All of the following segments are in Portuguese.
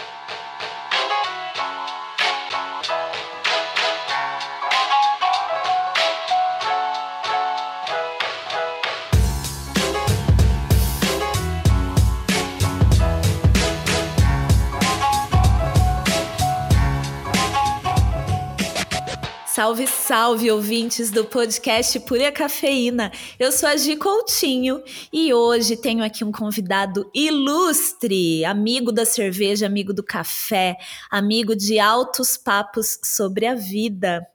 Thank you. Salve, salve, ouvintes do podcast Pura Cafeína. Eu sou a Gi Coutinho e hoje tenho aqui um convidado ilustre, amigo da cerveja, amigo do café, amigo de altos papos sobre a vida.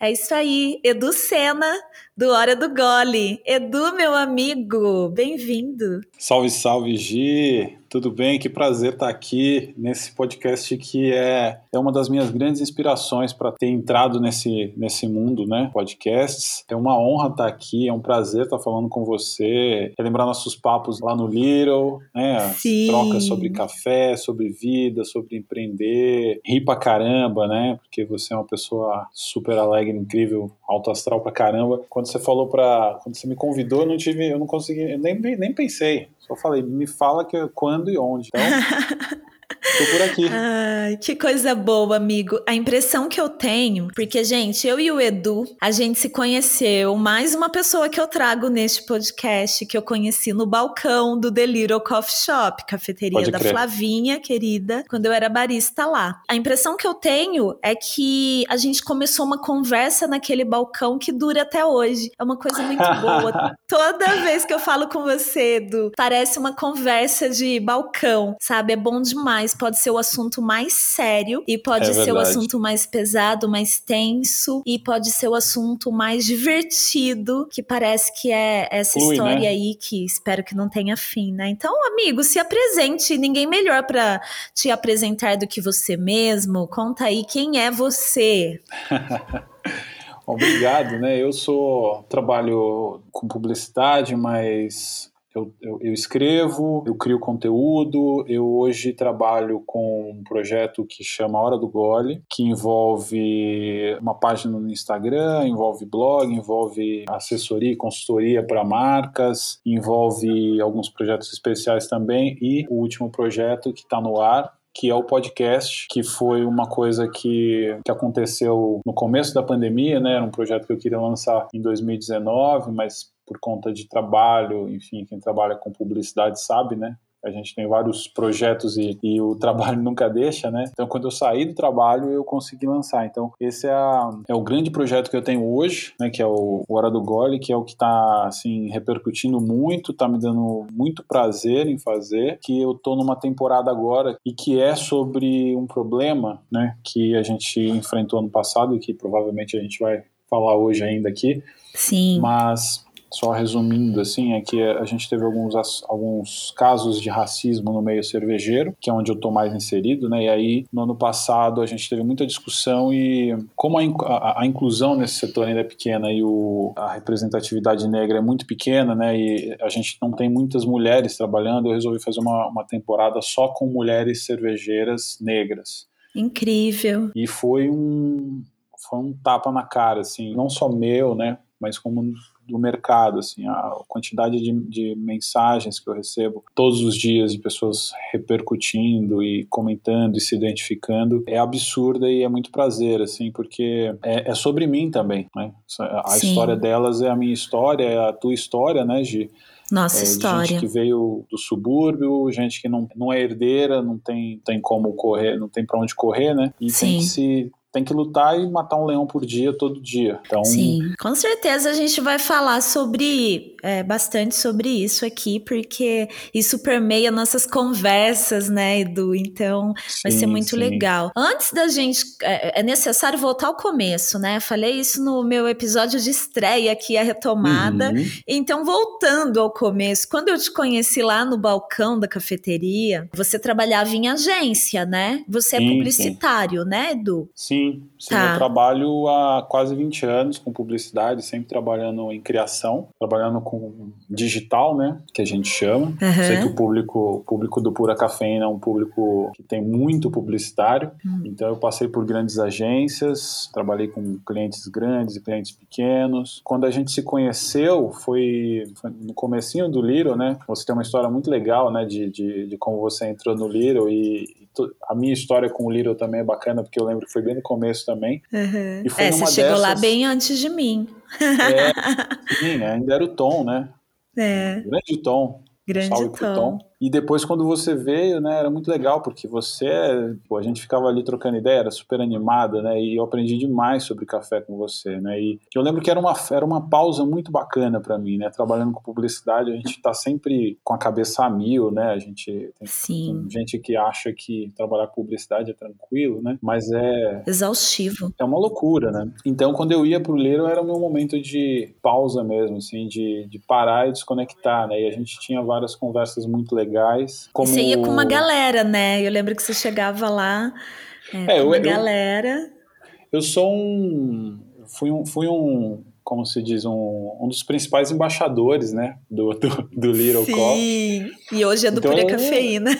É isso aí, Edu Sena, do Hora do Gole. Edu, meu amigo, bem-vindo. Salve, salve, Gi. Tudo bem? Que prazer estar aqui nesse podcast que é, é uma das minhas grandes inspirações para ter entrado nesse, nesse mundo, né? Podcasts. É uma honra estar aqui, é um prazer estar falando com você, relembrar nossos papos lá no Little, né? Sim. Trocas sobre café, sobre vida, sobre empreender, rir pra caramba, né? Porque você é uma pessoa super alegre, incrível, alto astral pra caramba. Quando você falou para, quando você me convidou, eu não tive, eu não consegui, eu nem, nem pensei. Só falei, me fala que quando e onde. Então, Tô por aqui. Ai, que coisa boa, amigo. A impressão que eu tenho, porque, gente, eu e o Edu, a gente se conheceu. Mais uma pessoa que eu trago neste podcast, que eu conheci no balcão do The Little Coffee Shop, cafeteria Pode da crer. Flavinha, querida, quando eu era barista lá. A impressão que eu tenho é que a gente começou uma conversa naquele balcão que dura até hoje. É uma coisa muito boa. Toda vez que eu falo com você, Edu, parece uma conversa de balcão, sabe? É bom demais. Pode ser o assunto mais sério e pode É ser o verdade. assunto mais pesado, mais tenso e pode ser o assunto mais divertido, que parece que é essa Flui, história né? aí que espero que não tenha fim, né? Então, amigo, se apresente. Ninguém melhor para te apresentar do que você mesmo. Conta aí quem é você. Obrigado, né? Eu sou trabalho com publicidade, mas eu, eu, eu escrevo, eu crio conteúdo. Eu hoje trabalho com um projeto que chama Hora do Gole, que envolve uma página no Instagram, envolve blog, envolve assessoria e consultoria para marcas, envolve alguns projetos especiais também e o último projeto que está no ar que é o podcast, que foi uma coisa que, que aconteceu no começo da pandemia, né? Era um projeto que eu queria lançar em 2019, mas por conta de trabalho, enfim, quem trabalha com publicidade sabe, né? A gente tem vários projetos e, e o trabalho nunca deixa, né? Então, quando eu saí do trabalho, eu consegui lançar. Então, esse é, a- é o grande projeto que eu tenho hoje, né? Que é o Hora do Gole, que é o que está, assim, repercutindo muito, tá me dando muito prazer em fazer, que eu tô numa temporada agora e que é sobre um problema, né? Que a gente enfrentou ano passado e que provavelmente a gente vai falar hoje ainda aqui, Sim. mas só resumindo assim, é que a gente teve alguns, alguns casos de racismo no meio cervejeiro, que é onde eu estou mais inserido, né? E aí, no ano passado, a gente teve muita discussão e como a, a- a inclusão nesse setor ainda é pequena e o, a representatividade negra é muito pequena, né? E a gente não tem muitas mulheres trabalhando, eu resolvi fazer uma, uma temporada só com mulheres cervejeiras negras. Incrível. E foi um, foi um tapa na cara, assim, não só meu, né, mas como do mercado, assim, a quantidade de, de mensagens que eu recebo todos os dias de pessoas repercutindo e comentando e se identificando é absurda e é muito prazer, assim, porque é, é sobre mim também, né, a Sim. história delas é a minha história, é a tua história, né, Gi? Nossa É, de história. gente que veio do subúrbio, gente que não, não é herdeira, não tem, tem como correr, não tem para onde correr, né? E Sim. tem que se tem que lutar e matar um leão por dia, todo dia. Então, Sim, com certeza a gente vai falar sobre é, bastante sobre isso aqui, porque isso permeia nossas conversas, né, Edu? Então vai ser sim, muito sim. legal. Antes da gente, é, é necessário voltar ao começo, né? Falei isso no meu episódio de estreia aqui, a retomada. Uhum. Então, voltando ao começo, quando eu te conheci lá no balcão da cafeteria, você trabalhava em agência, né? Você é Sim, sim. publicitário, né, Edu? Sim, sim Tá. eu trabalho há quase 20 anos com publicidade, sempre trabalhando em criação, trabalhando com digital, né? Que a gente chama. Uhum. Sei que o público, o público do Pura Cafeína é um público que tem muito publicitário. Uhum. Então eu passei por grandes agências, trabalhei com clientes grandes e clientes pequenos. Quando a gente se conheceu, foi, foi no comecinho do Little, né? Você tem uma história muito legal, né? De, de, de como você entrou no Little e, a minha história com o Little também é bacana, porque eu lembro que foi bem no começo também. Uhum. E foi é, você chegou dessas... lá bem antes de mim. É, sim, ainda era o Tom, né? É. Grande Tom. Grande Tom. Tom. E depois, quando você veio, né, era muito legal, porque você, pô, a gente ficava ali trocando ideia, era super animada, né, e eu aprendi demais sobre café com você, né, e eu lembro que era uma, era uma pausa muito bacana para mim, né, trabalhando com publicidade, a gente tá sempre com a cabeça a mil, né, a gente tem, tem gente que acha que trabalhar com publicidade é tranquilo, né, mas é... Exaustivo. É uma loucura, né. Então, quando eu ia pro Leiro, era o meu momento de pausa mesmo, assim, de, de parar e desconectar, né, e a gente tinha várias conversas muito legais legais. Como... E você ia com uma galera, né? Eu lembro que você chegava lá é, é, com uma eu, galera. Eu, sou um. Fui um. Fui um como se diz, um, um dos principais embaixadores, né, do, do, do Little Sim, Sim, e hoje é do então, Pura Cafeína.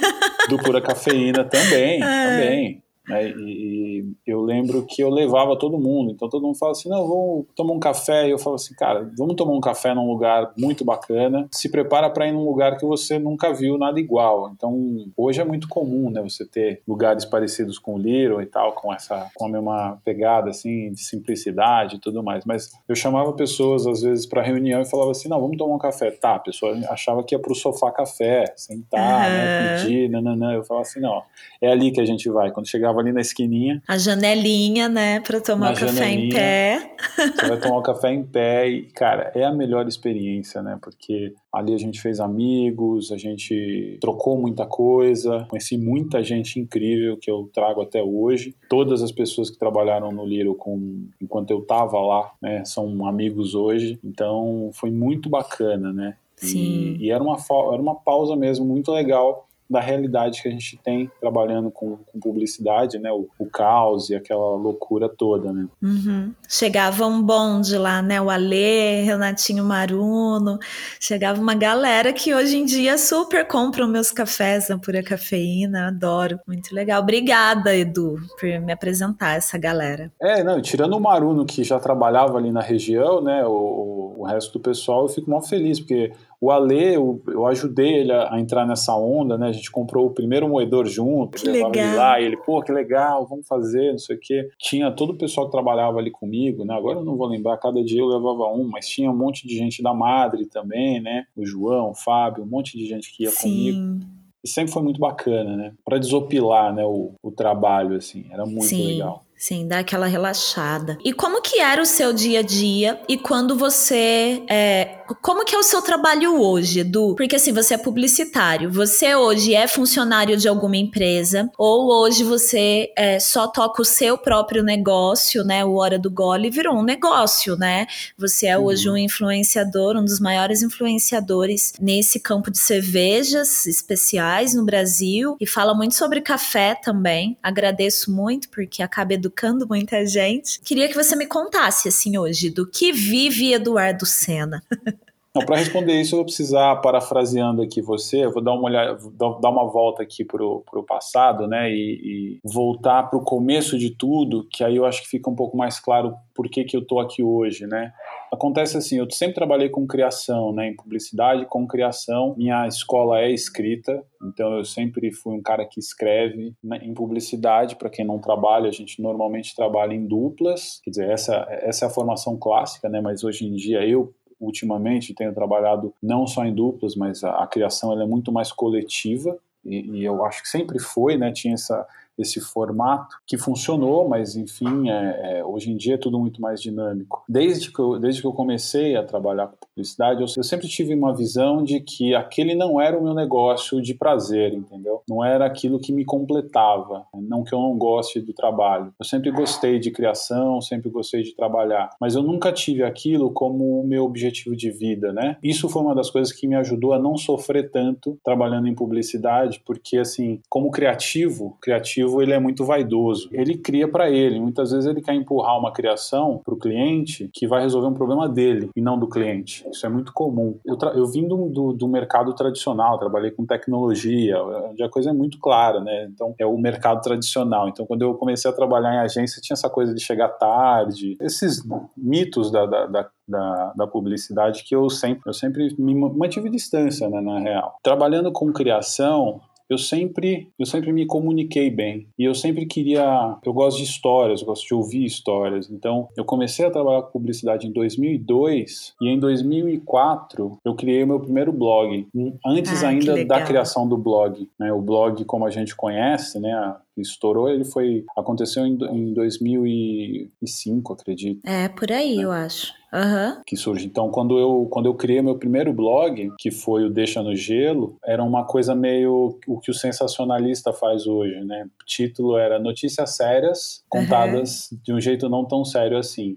Do Pura Cafeína também, ah. também. Né? E, e, eu lembro que eu levava todo mundo, então todo mundo fala assim: não, vamos tomar um café. E eu falo assim, cara, vamos tomar um café num lugar muito bacana. Se prepara para ir num lugar que você nunca viu nada igual. Então hoje é muito comum, né, você ter lugares parecidos com o Little e tal, com essa com a mesma pegada assim de simplicidade e tudo mais. Mas eu chamava pessoas às vezes para reunião e falava assim: não, vamos tomar um café. Tá, a pessoa achava que ia pro sofá café, sentar, uhum. né, pedir, nananã. Eu falava assim: não, é ali que a gente vai. Quando chegava ali na esquininha. A janelinha, né, para tomar o café em pé. Você vai tomar o café em pé e, cara, é a melhor experiência, né? Porque ali a gente fez amigos, a gente trocou muita coisa, conheci muita gente incrível que eu trago até hoje. Todas as pessoas que trabalharam no Liro com, enquanto eu tava lá, né, são amigos hoje. Então foi muito bacana, né? Sim. E, e era, uma, era uma pausa mesmo muito legal da realidade que a gente tem trabalhando com, com publicidade, né? O, o, caos e aquela loucura toda, né? Uhum. Chegava um bonde lá, né? O Alê, Renatinho Maruno, chegava uma galera que hoje em dia super compram meus cafés na Pura Cafeína, adoro, muito legal. Obrigada, Edu, por me apresentar essa galera. É, não, tirando o Maruno que já trabalhava ali na região, né? O, o resto do pessoal, eu fico mal feliz, porque o Ale, eu, eu ajudei ele a, a, entrar nessa onda, né? A gente comprou o primeiro moedor junto, que levava legal. ele lá, e ele, pô, que legal, vamos fazer, não sei o quê. Tinha todo o pessoal que trabalhava ali comigo, né? Agora eu não vou lembrar, cada dia eu levava um, mas tinha um monte de gente da Madre também, né? O João, o Fábio, um monte de gente que ia Sim. comigo. E sempre foi muito bacana, né? Para desopilar, né, o, o trabalho, assim, era muito Sim. legal. Sim, dá aquela relaxada. E como que era o seu dia a dia? E quando você. É, como que é o seu trabalho hoje, Edu? Porque assim, você é publicitário. Você hoje é funcionário de alguma empresa? Ou hoje você é, só toca o seu próprio negócio, né? O Hora do Gole virou um negócio, né? Você é hoje um influenciador, um dos maiores influenciadores nesse campo de cervejas especiais no Brasil. E fala muito sobre café também. Agradeço muito, porque acaba educando educando muita gente. Queria que você me contasse, assim, hoje, do que vive Eduardo Senna. Para responder isso, eu vou precisar, parafraseando aqui você, eu vou dar uma olhada, dar uma volta aqui para o passado, né, e, e voltar para o começo de tudo, que aí eu acho que fica um pouco mais claro por que, que eu estou aqui hoje, né. Acontece assim, eu sempre trabalhei com criação, né, em publicidade, com criação. Minha escola é escrita, então eu sempre fui um cara que escreve né, em publicidade. Para quem não trabalha, a gente normalmente trabalha em duplas. Quer dizer, essa, essa é a formação clássica, né? Mas hoje em dia eu ultimamente tenho trabalhado não só em duplas, mas a, a criação é muito mais coletiva. E, e, eu acho que sempre foi, né? Tinha essa esse formato que funcionou, mas enfim, é, é, hoje em dia é tudo muito mais dinâmico. Desde que eu, desde que eu comecei a trabalhar com publicidade, eu, eu sempre tive uma visão de que aquele não era o meu negócio de prazer, entendeu? Não era aquilo que me completava, não que eu não goste do trabalho. Eu sempre gostei de criação, sempre gostei de trabalhar, mas eu nunca tive aquilo como o meu objetivo de vida, né? Isso foi uma das coisas que me ajudou a não sofrer tanto trabalhando em publicidade, porque assim, como criativo, criativo criativo ele é muito vaidoso. Ele cria para ele. Muitas vezes ele quer empurrar uma criação para o cliente que vai resolver um problema dele e não do cliente. Isso é muito comum. Eu, eu vim do, do, do, mercado tradicional, trabalhei com tecnologia, onde a coisa é muito clara, né? Então é o mercado tradicional. Então quando eu comecei a trabalhar em agência tinha essa coisa de chegar tarde, esses mitos da, da, da da, da, publicidade que eu sempre, eu sempre me mantive distância, né, na real. Trabalhando com criação, eu sempre, eu sempre me comuniquei bem e eu sempre queria, eu gosto de histórias, eu gosto de ouvir histórias. Então, eu comecei a trabalhar com publicidade em 2002 e em 2004 eu criei o meu primeiro blog, antes ah, ainda da criação do blog, né? O blog como a gente conhece, né? estourou, ele foi aconteceu em, em 2005, acredito. É, por aí, né? eu acho. Uhum. Que surge. Então, quando eu, quando eu criei meu primeiro blog, que foi o Deixa no Gelo, era uma coisa meio o que o sensacionalista faz hoje, né? O título era Notícias Sérias contadas uhum. de um jeito não tão sério assim.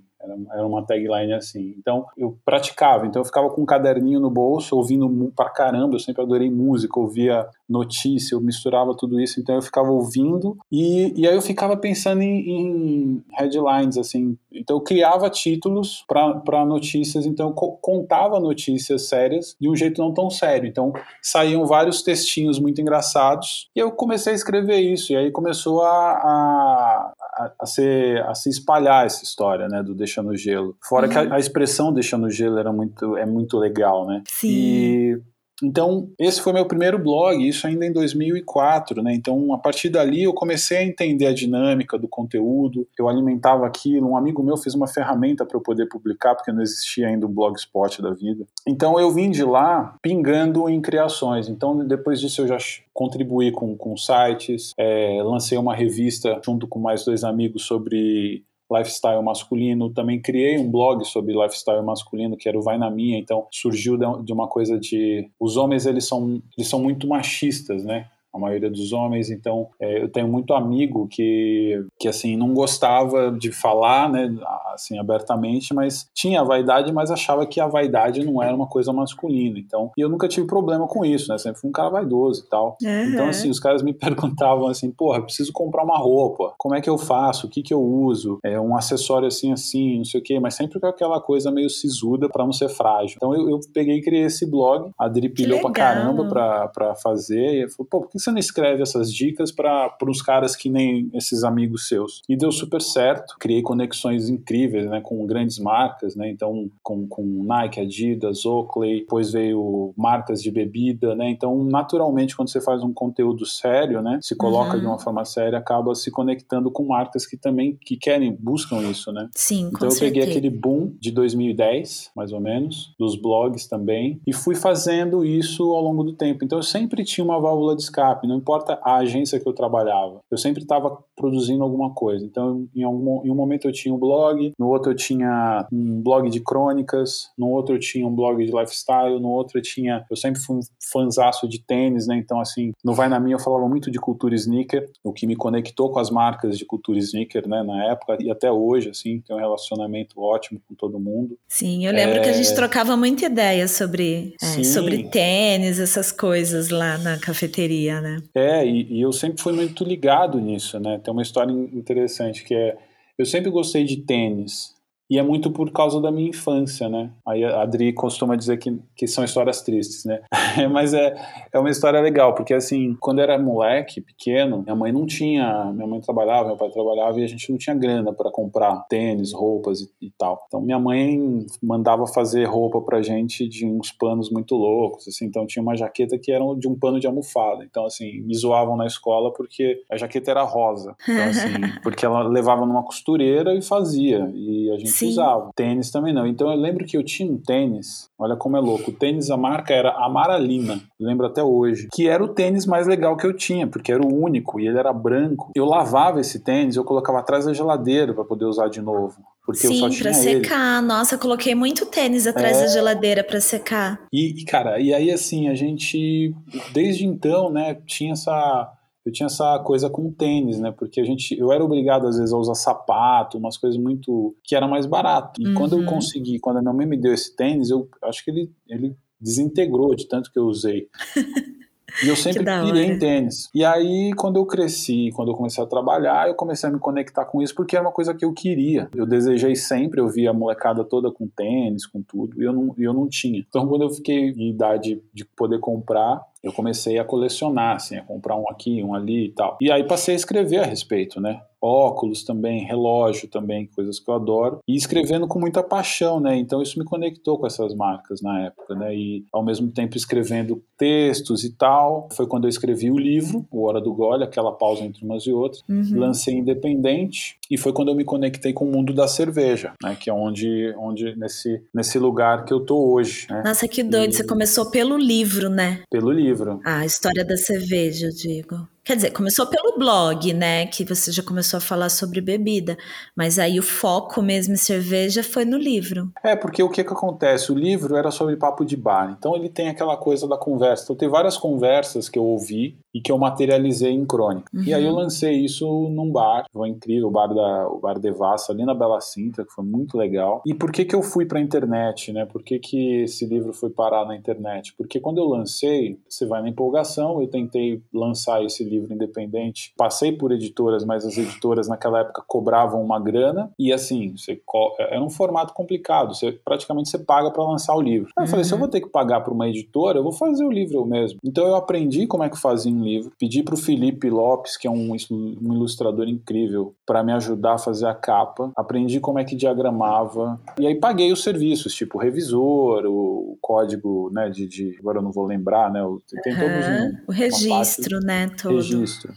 Era, uma tagline assim. Então, eu praticava. Então, eu ficava com um caderninho no bolso, ouvindo pra caramba. Eu sempre adorei música, ouvia notícia, eu misturava tudo isso. Então, eu ficava ouvindo. E, e aí, eu ficava pensando em, em headlines, assim. Então, eu criava títulos para notícias. Então, eu contava notícias sérias de um jeito não tão sério. Então, saíam vários textinhos muito engraçados. E eu comecei a escrever isso. E aí, começou a, a, a, a, ser, a se espalhar essa história, né? Do Deixa deixa no gelo. Fora uhum. que a, uhum. a, expressão deixa no gelo era muito, é muito legal, né? Sim. E então, esse foi meu primeiro blog, isso ainda em 2004, né? Então, a partir dali eu comecei a entender a dinâmica do conteúdo, eu alimentava aquilo. Um amigo meu fez uma ferramenta para eu poder publicar, porque não existia ainda um blogspot da vida. Então, eu vim de lá pingando em criações. Então, depois disso, eu já contribuí com, com sites, é, lancei uma revista junto com mais dois amigos sobre lifestyle masculino. Também criei um blog sobre lifestyle masculino, que era o Vai na Minha. Então surgiu de uma coisa de os homens eles são eles são muito machistas, né? A maioria dos homens. Então, é, eu tenho muito amigo que, que assim não gostava de falar, né, assim abertamente, mas tinha a vaidade, mas achava que a vaidade não era uma coisa masculina. Então, e eu nunca tive problema com isso, né? Sempre fui um cara vaidoso e tal. Uhum. Então, assim, os caras me perguntavam assim, porra, preciso comprar uma roupa. Como é que eu faço? O que que eu uso? É um acessório assim assim, não sei o quê, mas sempre com aquela coisa meio sisuda para não ser frágil. Então, eu, eu peguei e criei esse blog, a Adri pilhou pra caramba pra, pra fazer e falou, pô, por que você não escreve essas dicas para os caras que nem esses amigos seus? E deu super certo, criei conexões incríveis, né, com grandes marcas, né, então com, com Nike, Adidas, Oakley, depois veio marcas de bebida, né, então naturalmente quando você faz um conteúdo sério, né, se coloca uhum. de uma forma séria, acaba se conectando com marcas que também que querem, buscam isso, né. Sim, Então eu certeza. peguei aquele boom de 2010, mais ou menos, dos blogs também, e fui fazendo isso ao longo do tempo. Então eu sempre tinha uma válvula de escape escape, não importa a agência que eu trabalhava. Eu sempre estava produzindo alguma coisa. Então, em, algum, em um momento eu tinha um blog, no outro eu tinha um blog de crônicas, no outro eu tinha um blog de lifestyle, no outro eu tinha. Eu sempre fui um fanzaço de tênis, né? Então, assim, no Vai Na Minha eu falava muito de cultura sneaker, o que me conectou com as marcas de cultura sneaker, né? Na época e até hoje, assim, tem um relacionamento ótimo com todo mundo. Sim, eu lembro é... que a gente é. trocava muita ideia sobre, é, sobre tênis, essas coisas lá na cafeteria, né? É, e, e eu sempre fui muito ligado nisso, né? Tem uma história interessante que é eu sempre gostei de tênis, e é muito por causa da minha infância, né? Aí a Adri costuma dizer que, que são histórias tristes, né? Mas é, é uma história legal, porque assim, quando eu era moleque, pequeno, minha mãe não tinha. Minha mãe trabalhava, meu pai trabalhava e a gente não tinha grana para comprar tênis, roupas e, e, tal. Então minha mãe mandava fazer roupa pra gente de uns panos muito loucos, assim. Então tinha uma jaqueta que era de um pano de almofada. Então, assim, me zoavam na escola porque a jaqueta era rosa. Então, assim, porque ela levava numa costureira e fazia. E a gente Sim. usava. Tênis também não. Então eu lembro que eu tinha um tênis, olha como é louco. O tênis, a marca era Amaralina, lembro até hoje. Que era o tênis mais legal que eu tinha, porque era o único e ele era branco. Eu lavava esse tênis, eu colocava atrás da geladeira para poder usar de novo. Porque Sim, eu só tinha pra secar. Ele. Nossa, coloquei muito tênis atrás é... da geladeira para secar. E, e, cara, e aí assim, a gente, desde então, né, tinha essa eu tinha essa coisa com tênis, né? Porque a gente, eu era obrigado às vezes a usar sapato, umas coisas muito que era mais barato. E uhum. quando eu uhum. consegui, quando a minha mãe me deu esse tênis, eu acho que ele, ele desintegrou de tanto que eu usei. E eu sempre pirei em tênis. E aí, quando eu cresci, quando eu comecei a trabalhar, eu comecei a me conectar com isso porque era uma coisa que eu queria. Eu desejei sempre, eu via a molecada toda com tênis, com tudo, e eu não, eu não tinha. Então, quando eu fiquei em idade de poder comprar, eu comecei a colecionar, assim, a comprar um aqui, um ali e tal. E aí passei a escrever a respeito, né? Óculos também, relógio também, coisas que eu adoro, e escrevendo com muita paixão, né? Então isso me conectou com essas marcas na época, né? E ao mesmo tempo escrevendo textos e tal. Foi quando eu escrevi o livro, O Hora do Gole, aquela pausa entre umas e outras. Uhum. Lancei independente e foi quando eu me conectei com o mundo da cerveja, né? Que é onde, onde nesse, nesse lugar que eu tô hoje. Né? Nossa, que doido! E... Você começou pelo livro, né? Pelo livro. Ah, a história da cerveja, eu digo. Quer dizer, começou pelo blog, né? Que você já começou a falar sobre bebida. Mas aí o foco mesmo em cerveja foi no livro. É, porque o que que acontece? O livro era sobre papo de bar. Então ele tem aquela coisa da conversa. Então tem várias conversas que eu ouvi e que eu materializei em crônica. Uhum. E aí eu uhum. lancei isso num bar. Foi incrível, o bar, da, o bar Devassa, ali na Bela Cinta, que foi muito legal. E por que que eu fui pra internet, né? Por que que esse livro foi parar na internet? Porque quando eu lancei, você vai na empolgação, eu tentei lançar esse livro livro independente. Passei por editoras, mas as editoras naquela época cobravam uma grana e assim, você era um formato complicado. Você praticamente você paga para lançar o livro. Aí eu uhum. falei, se eu vou ter que pagar para uma editora, eu vou fazer o livro eu mesmo. Então eu aprendi como é que fazia um livro. Pedi para o Felipe Lopes, que é um, um ilustrador incrível, para me ajudar a fazer a capa. Aprendi como é que diagramava e aí paguei os serviços, tipo o revisor, o código, né, de, de agora eu não vou lembrar, né, tem uhum. todos um, o registro, né, todo registro.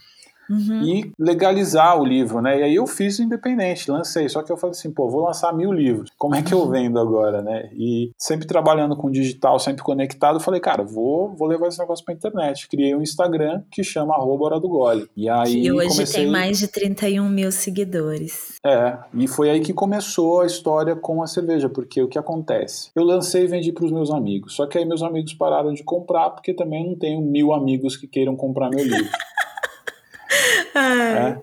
Uhum. E legalizar o livro, né? E aí eu fiz independente, lancei. Só que eu falei assim, pô, vou lançar mil livros. Como é que eu vendo agora, né? E sempre trabalhando com digital, sempre conectado, falei, cara, vou, vou levar esse negócio pra internet. Criei um Instagram que chama arroba Hora do Gole. E aí. E hoje comecei... tem mais de 31 mil seguidores. É, e foi aí que começou a história com a cerveja, porque o que acontece? Eu lancei e vendi para os meus amigos. Só que aí meus amigos pararam de comprar, porque também não tenho mil amigos que queiram comprar meu livro. é.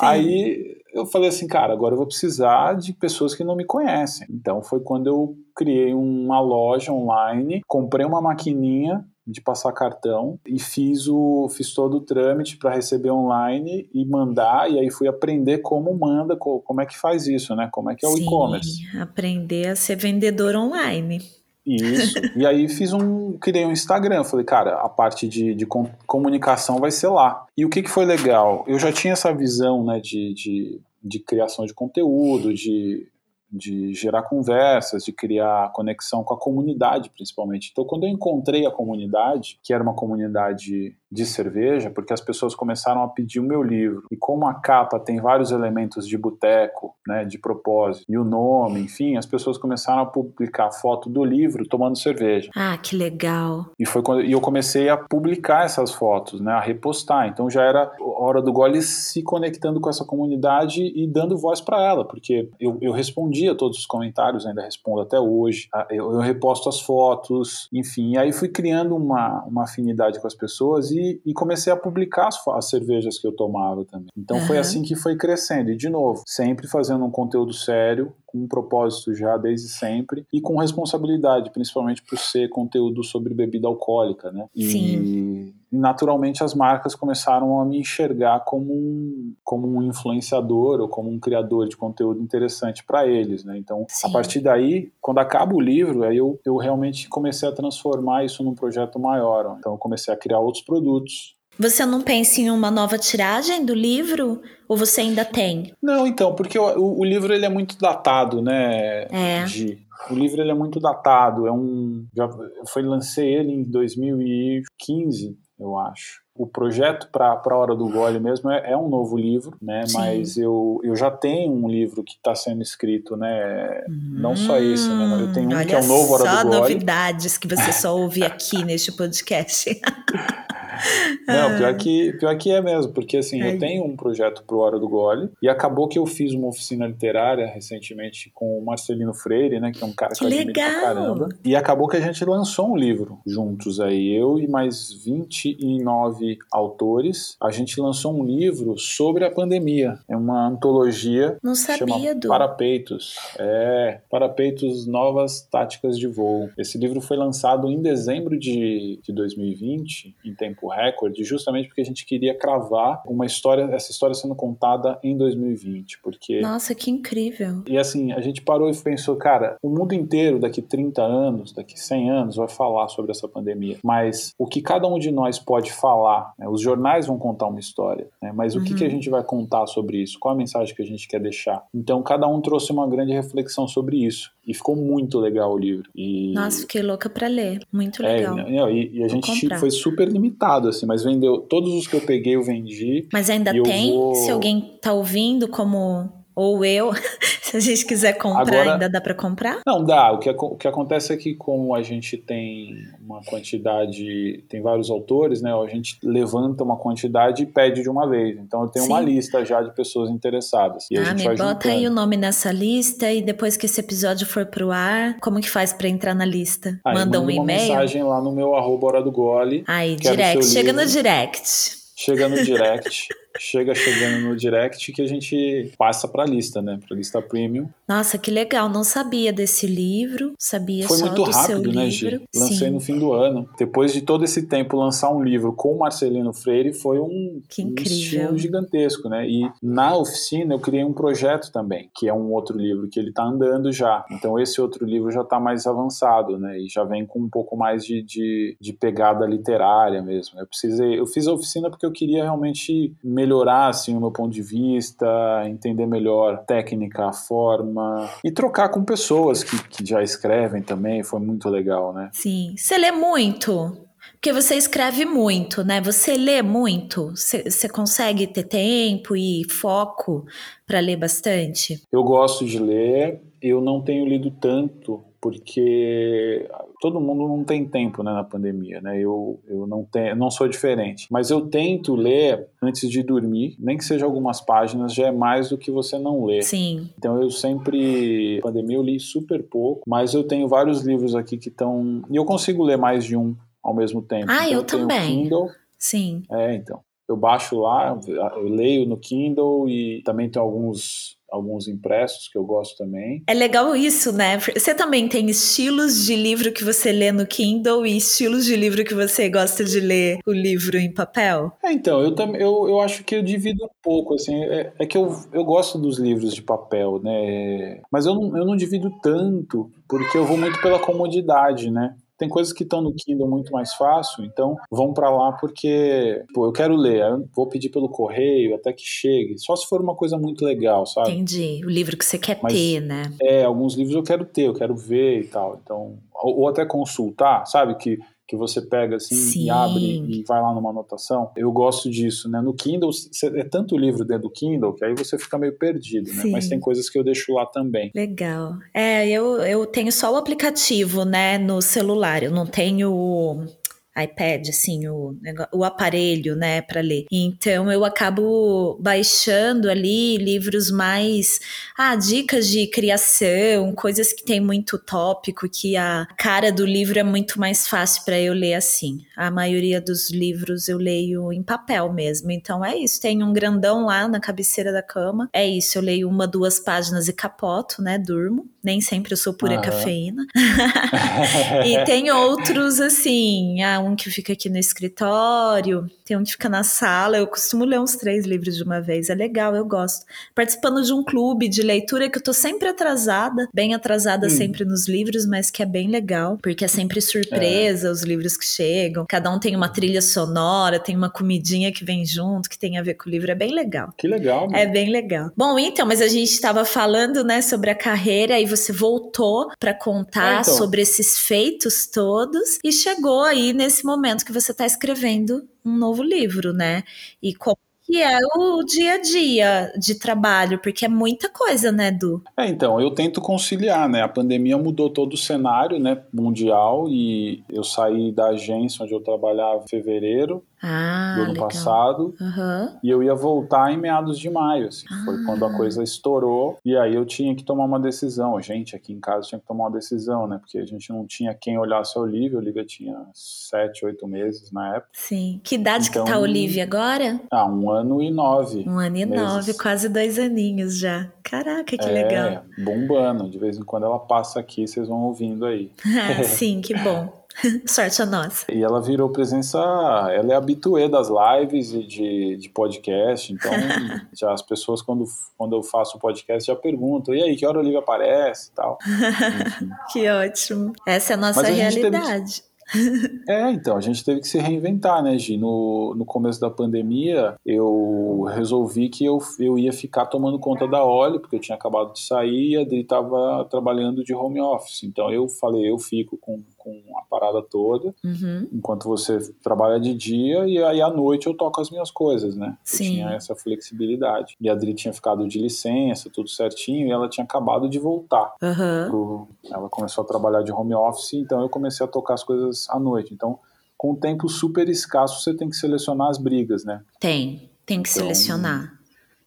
Aí eu falei assim, cara, agora eu vou precisar de pessoas que não me conhecem. Então foi quando eu criei uma loja online, comprei uma maquininha de passar cartão e fiz o fiz todo o trâmite para receber online e mandar e aí fui aprender como manda, como é que faz isso, né? Como é que é o e-commerce. Aprender a ser vendedor online. Isso. e aí fiz um. Criei um Instagram. Falei, cara, a parte de, de comunicação vai ser lá. E o que, que foi legal? Eu já tinha essa visão né, de, de, de criação de conteúdo, de de gerar conversas, de criar conexão com a comunidade, principalmente. Então, quando eu encontrei a comunidade, que era uma comunidade de cerveja, porque as pessoas começaram a pedir o meu livro. E como a capa tem vários elementos de boteco, né, de propósito, e o nome, enfim, as pessoas começaram a publicar foto do livro tomando cerveja. Ah, que legal. E foi quando e eu comecei a publicar essas fotos, né, a repostar. Então já era hora do gole se conectando com essa comunidade e dando voz para ela, porque eu, eu respondia todos os comentários, ainda respondo até hoje. Ah, eu, eu reposto as fotos, enfim. E aí fui criando uma, uma afinidade com as pessoas e e, comecei a publicar as, as, cervejas que eu tomava também. Então uhum. foi assim que foi crescendo. E de novo, sempre fazendo um conteúdo sério, com um propósito já desde sempre e com responsabilidade, principalmente por ser conteúdo sobre bebida alcoólica, né? E, Sim. Naturalmente as marcas começaram a me enxergar como um, como um influenciador ou como um criador de conteúdo interessante para eles, né? Então, Sim. a partir daí, quando acaba o livro, aí eu, eu realmente comecei a transformar isso num projeto maior. Então, eu comecei a criar outros produtos, você não pensa em uma nova tiragem do livro? Ou você ainda tem? Não, então, porque o, o livro ele é muito datado, né? É. De, o livro ele é muito datado. É um, já foi lancei ele em 2015, eu acho. O projeto para a Hora do Gole mesmo é, é um novo livro, né? Sim. Mas eu, eu já tenho um livro que está sendo escrito, né? Hum, Não só esse, né? Eu tenho um que é o novo Hora do Gole. Só novidades que você só ouve aqui neste podcast. Não, pior que, pior que é mesmo, porque assim, eu tenho um projeto pro Hora do Gole e acabou que eu fiz uma oficina literária recentemente com o Marcelino Freire, né, que é um cara que, que eu admiro pra caramba. E acabou que a gente lançou um livro juntos aí, eu e mais 29 autores. A gente lançou um livro sobre a pandemia. É uma antologia. Não sabia do. Parapeitos. É, Parapeitos Novas Táticas de Voo. Esse livro foi lançado em dezembro de, de 2020, em tempo recorde, justamente porque a gente queria cravar uma história, essa história sendo contada em 2020, porque... Nossa, que incrível! E assim, a gente parou e pensou, cara, o mundo inteiro daqui 30 anos, daqui 100 anos, vai falar sobre essa pandemia, mas o que cada um de nós pode falar, né? os jornais vão contar uma história, né? mas o uhum. que, que a uhum. gente vai contar sobre isso? Qual a mensagem que a gente quer deixar? Então, cada um trouxe uma grande reflexão sobre isso. E ficou muito legal o livro. E... Nossa, fiquei louca para ler. Muito é, legal. É, e, e, a gente foi super limitado, assim, mas vendeu. Todos os que eu peguei, eu vendi. Mas ainda tem? Vou... Se alguém tá ouvindo como ou eu, se a gente quiser comprar, Agora, ainda dá para comprar? Não, dá. O que, o que acontece é que como a gente tem uma quantidade, tem vários autores, né? A gente levanta uma quantidade e pede de uma vez. Então eu tenho Sim. uma lista já de pessoas interessadas. E ah, me bota juntando. aí o nome nessa lista e depois que esse episódio for pro ar, como que faz para entrar na lista? Aí, manda um e-mail? mensagem lá no meu arroba hora do gole. Aí, direct. Chega no direct. Chega no direct. Chega chegando no direct que a gente passa para a lista, né? Para a lista premium. Nossa, que legal! Não sabia desse livro, sabia Foi só muito do rápido, né, livro. Gi? Lancei Sim. no fim do ano. Depois de todo esse tempo lançar um livro com o Marcelino Freire foi um, que incrível. Um gigantesco, né? E na oficina eu criei um projeto também, que é um outro livro que ele está andando já. Então esse outro livro já está mais avançado, né? E já vem com um pouco mais de, de, de pegada literária mesmo. Eu precisei, eu fiz a oficina porque eu queria realmente melhorar assim meu ponto de vista, entender melhor a técnica, a forma e trocar com pessoas que, que já escrevem também, foi muito legal, né? Sim. Você lê muito? Porque você escreve muito, né? Você lê muito? Você consegue ter tempo e foco para ler bastante? Eu gosto de ler, eu não tenho lido tanto porque todo mundo não tem tempo né, na pandemia, né? Eu, eu não tenho, não sou diferente, mas eu tento ler antes de dormir, nem que seja algumas páginas, já é mais do que você não lê. Sim. Então eu sempre, na pandemia eu li super pouco, mas eu tenho vários livros aqui que estão e eu consigo ler mais de um ao mesmo tempo. Ah, então, eu, eu também. Kindle, Sim. É, então. Eu baixo lá, eu leio no Kindle e também tem alguns alguns impressos que eu gosto também. É legal isso, né? Você também tem estilos de livro que você lê no Kindle e estilos de livro que você gosta de ler o livro em papel? É, então, eu, também eu, eu acho que eu divido um pouco, assim, é, é que eu, eu gosto dos livros de papel, né? Mas eu não, eu não divido tanto, porque eu vou muito pela comodidade, né? Tem coisas que estão no Kindle muito mais fácil, então vão para lá porque, pô, eu quero ler, eu vou pedir pelo correio até que chegue. Só se for uma coisa muito legal, sabe? Entendi. O livro que você quer Mas, ter, né? É, alguns livros eu quero ter, eu quero ver e tal. Então, ou, ou até consultar, sabe? Que que você pega assim Sim. e abre e vai lá numa anotação. Eu gosto disso, né? No Kindle é tanto livro dentro do Kindle que aí você fica meio perdido, né? Sim. Mas tem coisas que eu deixo lá também. Legal. É, eu, eu tenho só o aplicativo, né, no celular. Eu não tenho iPad, assim, o, o aparelho, né, para ler. Então eu acabo baixando ali livros mais, ah, dicas de criação, coisas que tem muito tópico, que a cara do livro é muito mais fácil para eu ler assim. A maioria dos livros eu leio em papel mesmo. Então é isso, tem um grandão lá na cabeceira da cama. É isso, eu leio uma, duas páginas e capoto, né, durmo. Nem sempre eu sou pura cafeína. e tem outros assim, ah, um que fica aqui no escritório, tem um que fica na sala. Eu costumo ler uns três livros de uma vez, é legal, eu gosto. Participando de um clube de leitura que eu tô sempre atrasada, bem atrasada hum. sempre nos livros, mas que é bem legal, porque é sempre surpresa é. os livros que chegam. Cada um tem uma trilha sonora, tem uma comidinha que vem junto, que tem a ver com o livro, é bem legal. Que legal. É bem legal. Bom, então, mas a gente estava falando, né, sobre a carreira e você voltou para contar é, então. sobre esses feitos todos e chegou aí nesse momento que você está escrevendo um novo livro, né? E como que é o dia a dia de trabalho, porque é muita coisa, né, Du? É, então, eu tento conciliar, né? A pandemia mudou todo o cenário, né, mundial, e eu saí da agência onde eu trabalhava em fevereiro, ah, do ano legal. passado. Uhum. E eu ia voltar em meados de maio, assim. Ah. Foi quando a coisa estourou. E aí eu tinha que tomar uma decisão. A gente aqui em casa tinha que tomar uma decisão, né? Porque a gente não tinha quem olhasse a Olivia. A Olivia tinha sete, oito meses na época. Sim. Que idade Então- que tá a Olivia agora? Ah, um ano e nove. Um ano e meses. nove, quase dois aninhos já. Caraca, que é, legal. bombando. De vez em quando ela passa aqui, vocês vão ouvindo aí. Ah, sim, que bom. Sorte a nossa. E ela virou presença, ela é habituê das lives e de, de podcast, então já as pessoas quando, quando eu faço podcast já perguntam, e aí, que hora a Olivia aparece e tal. Que ótimo. Essa é a nossa Mas a realidade. É, então, a gente teve que se reinventar, né, Gi? No, no começo da pandemia, eu resolvi que eu, eu ia ficar tomando conta da Oli, porque eu tinha acabado de sair e a Adri estava trabalhando de home office. Então eu falei, eu fico com, com a parada toda, Uhum. enquanto você trabalha de dia, e aí à noite eu toco as minhas coisas, né? Sim. Eu tinha essa flexibilidade. E a Adri tinha ficado de licença, tudo certinho, e ela tinha acabado de voltar. Aham. pro- Ela começou a trabalhar de home office, então eu comecei a tocar as coisas à noite. Então, com um tempo super escasso, você tem que selecionar as brigas, né? Tem. Tem que Então, selecionar.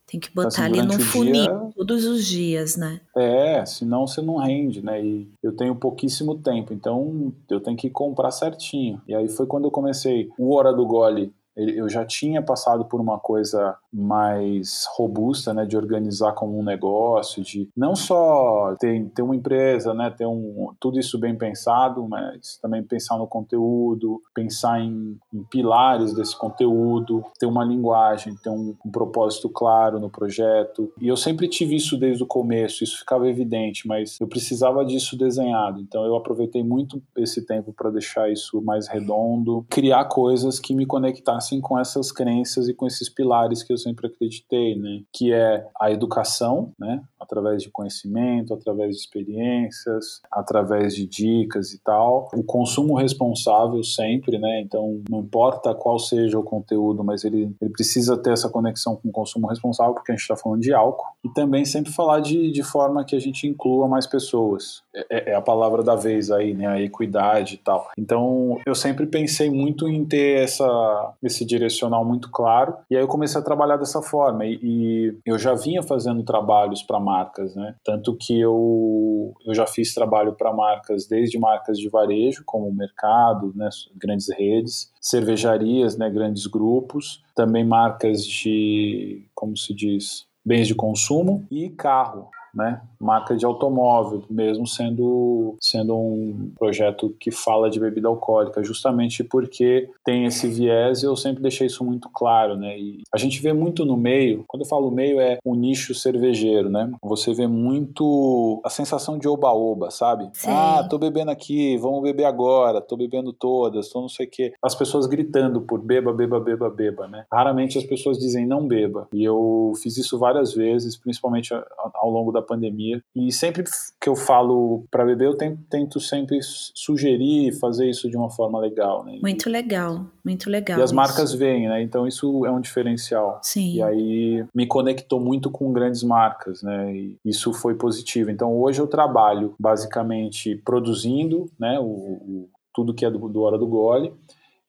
Tem que botar assim, ali no funil dia- todos os dias, né? É, senão você não rende, né? E eu tenho pouquíssimo tempo, então eu tenho que comprar certinho. E aí foi quando eu comecei o Hora do Gole. Eu já tinha passado por uma coisa mais robusta, né, de organizar como um negócio, de não só ter, ter uma empresa, né, ter um, tudo isso bem pensado, mas também pensar no conteúdo, pensar em, em pilares desse conteúdo, ter uma linguagem, ter um, um propósito claro no projeto. E eu sempre tive isso desde o começo, isso ficava evidente, mas eu precisava disso desenhado. Então eu aproveitei muito esse tempo para deixar isso mais redondo, criar coisas que me conectassem com essas crenças e com esses pilares que eu sempre acreditei, né? Que é a educação, né? Através de conhecimento, através de experiências, através de dicas e tal. O consumo responsável sempre, né? Então não importa qual seja o conteúdo, mas ele, ele precisa ter essa conexão com o consumo responsável, porque a gente está falando de álcool. E também sempre falar de, de forma que a gente inclua mais pessoas. É, é a palavra da vez aí, né? A equidade e tal. Então eu sempre pensei muito em ter essa, esse direcional muito claro. E aí eu comecei a trabalhar dessa forma. E, e eu já vinha fazendo trabalhos para marcas, né? Tanto que eu, eu já fiz trabalho para marcas, desde marcas de varejo, como o mercado, né? Grandes redes, cervejarias, né? Grandes grupos, também marcas de, como se diz, bens de consumo e carro. Né? Marca de automóvel, mesmo sendo, sendo um projeto que fala de bebida alcoólica, justamente porque tem esse viés, eu sempre deixei isso muito claro, né? E a gente vê muito no meio, quando eu falo meio é o nicho cervejeiro, né? Você vê muito a sensação de oba-oba, sabe? Sim. Ah, tô bebendo aqui, vamos beber agora, tô bebendo todas, tô não sei o quê. As pessoas gritando por beba, beba, beba, beba, né? Raramente as pessoas dizem não beba. E eu fiz isso várias vezes, principalmente ao longo da pandemia. E sempre que eu falo para beber, eu tento, sempre sugerir fazer isso de uma forma legal, né? Muito legal, muito legal. E as isso. marcas veem, né? Então isso é um diferencial. Sim. E aí me conectou muito com grandes marcas, né? E isso foi positivo. Então hoje eu trabalho basicamente produzindo, né? O, o tudo que é do, do Hora do Gole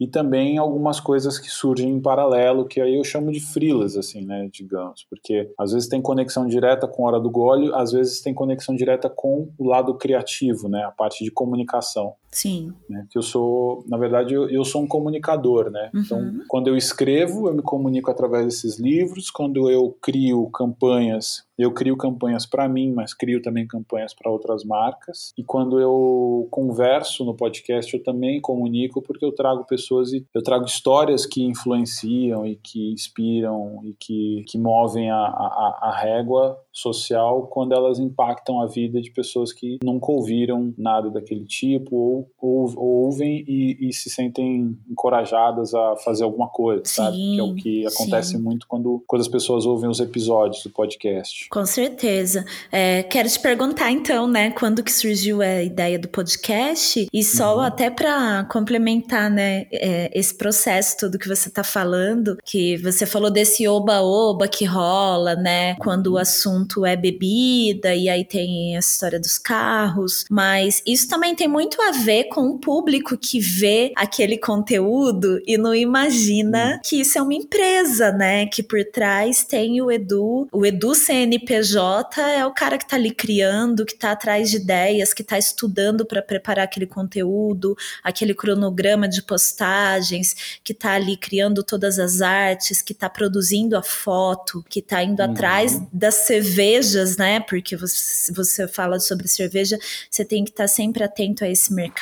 e também algumas coisas que surgem em paralelo, que aí eu chamo de frilas, assim, né, digamos, porque às vezes tem conexão direta com a hora do gole, às vezes tem conexão direta com o lado criativo, né, a parte de comunicação. Sim. Né, que eu sou, na verdade, eu, eu sou um comunicador, né? Uhum. Então, quando eu escrevo, eu me comunico através desses livros. Quando eu crio campanhas, eu crio campanhas para mim, mas crio também campanhas para outras marcas. E quando eu converso no podcast, eu também comunico porque eu trago pessoas e eu trago histórias que influenciam e que inspiram e que, que movem a, a, a régua social quando elas impactam a vida de pessoas que nunca ouviram nada daquele tipo ou, ou, ou ouvem e, e, se sentem encorajadas a fazer alguma coisa, sim, sabe? Que é o que acontece sim. muito quando, quando as pessoas ouvem os episódios do podcast. Com certeza. É, quero te perguntar então, né, quando que surgiu a ideia do podcast e só uhum. até para complementar, né, é, esse processo todo que você está falando, que você falou desse oba-oba que rola, né, quando o uhum. assunto é bebida e aí tem a história dos carros, mas isso também tem muito a ver com o público que vê aquele conteúdo e não imagina uhum. que isso é uma empresa, né, que por trás tem o Edu, o Edu CNPJ é o cara que está ali criando, que está atrás de ideias, que está estudando para preparar aquele conteúdo, aquele cronograma de postagens, que está ali criando todas as artes, que está produzindo a foto, que está indo uhum. atrás das cervejas, né? Porque você, você fala sobre cerveja, você tem que estar tá sempre atento a esse mercado.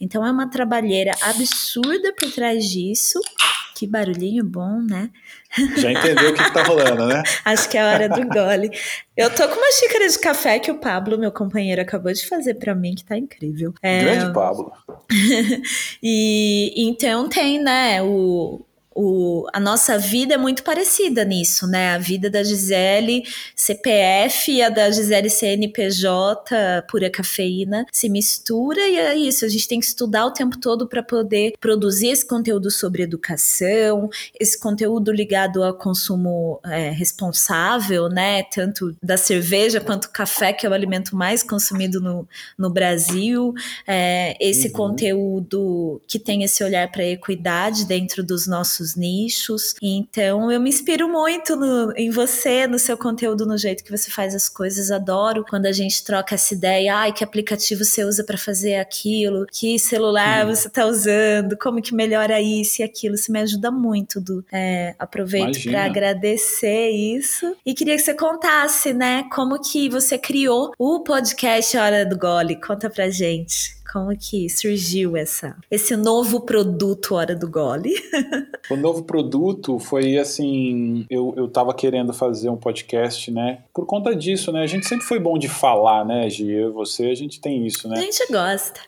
Então é uma trabalheira absurda por trás disso. Que barulhinho bom, né? Já entendeu o que, que tá rolando, né? Acho que é a hora do gole. Eu tô com uma xícara de café que o Pablo, meu companheiro, acabou de fazer para mim, que tá incrível. É... Grande Pablo. e então tem, né, o, o, a nossa vida é muito parecida nisso, né? A vida da Gisele CPF e a da Gisele CNPJ, pura cafeína, se mistura e é isso. A gente tem que estudar o tempo todo para poder produzir esse conteúdo sobre educação, esse conteúdo ligado ao consumo é, responsável, né? Tanto da cerveja quanto do café, que é o alimento mais consumido no, no Brasil. É, esse uhum. conteúdo que tem esse olhar para a equidade dentro dos nossos nossos nichos. Então eu me inspiro muito no, em você, no seu conteúdo, no jeito que você faz as coisas. Adoro quando a gente troca essa ideia, ai, que aplicativo você usa para fazer aquilo, que celular você está usando, como que melhora isso e aquilo. Isso me ajuda muito. Do, é, aproveito para agradecer isso. E queria que você contasse, né, como que você criou o podcast Hora do Gole. Conta pra gente. Como que surgiu essa, esse novo produto Hora do Gole? o novo produto foi assim, eu, eu tava querendo fazer um podcast, né? Por conta disso, né? A gente sempre foi bom de falar, né, Gi? Eu e você, a gente tem isso, né? A gente gosta.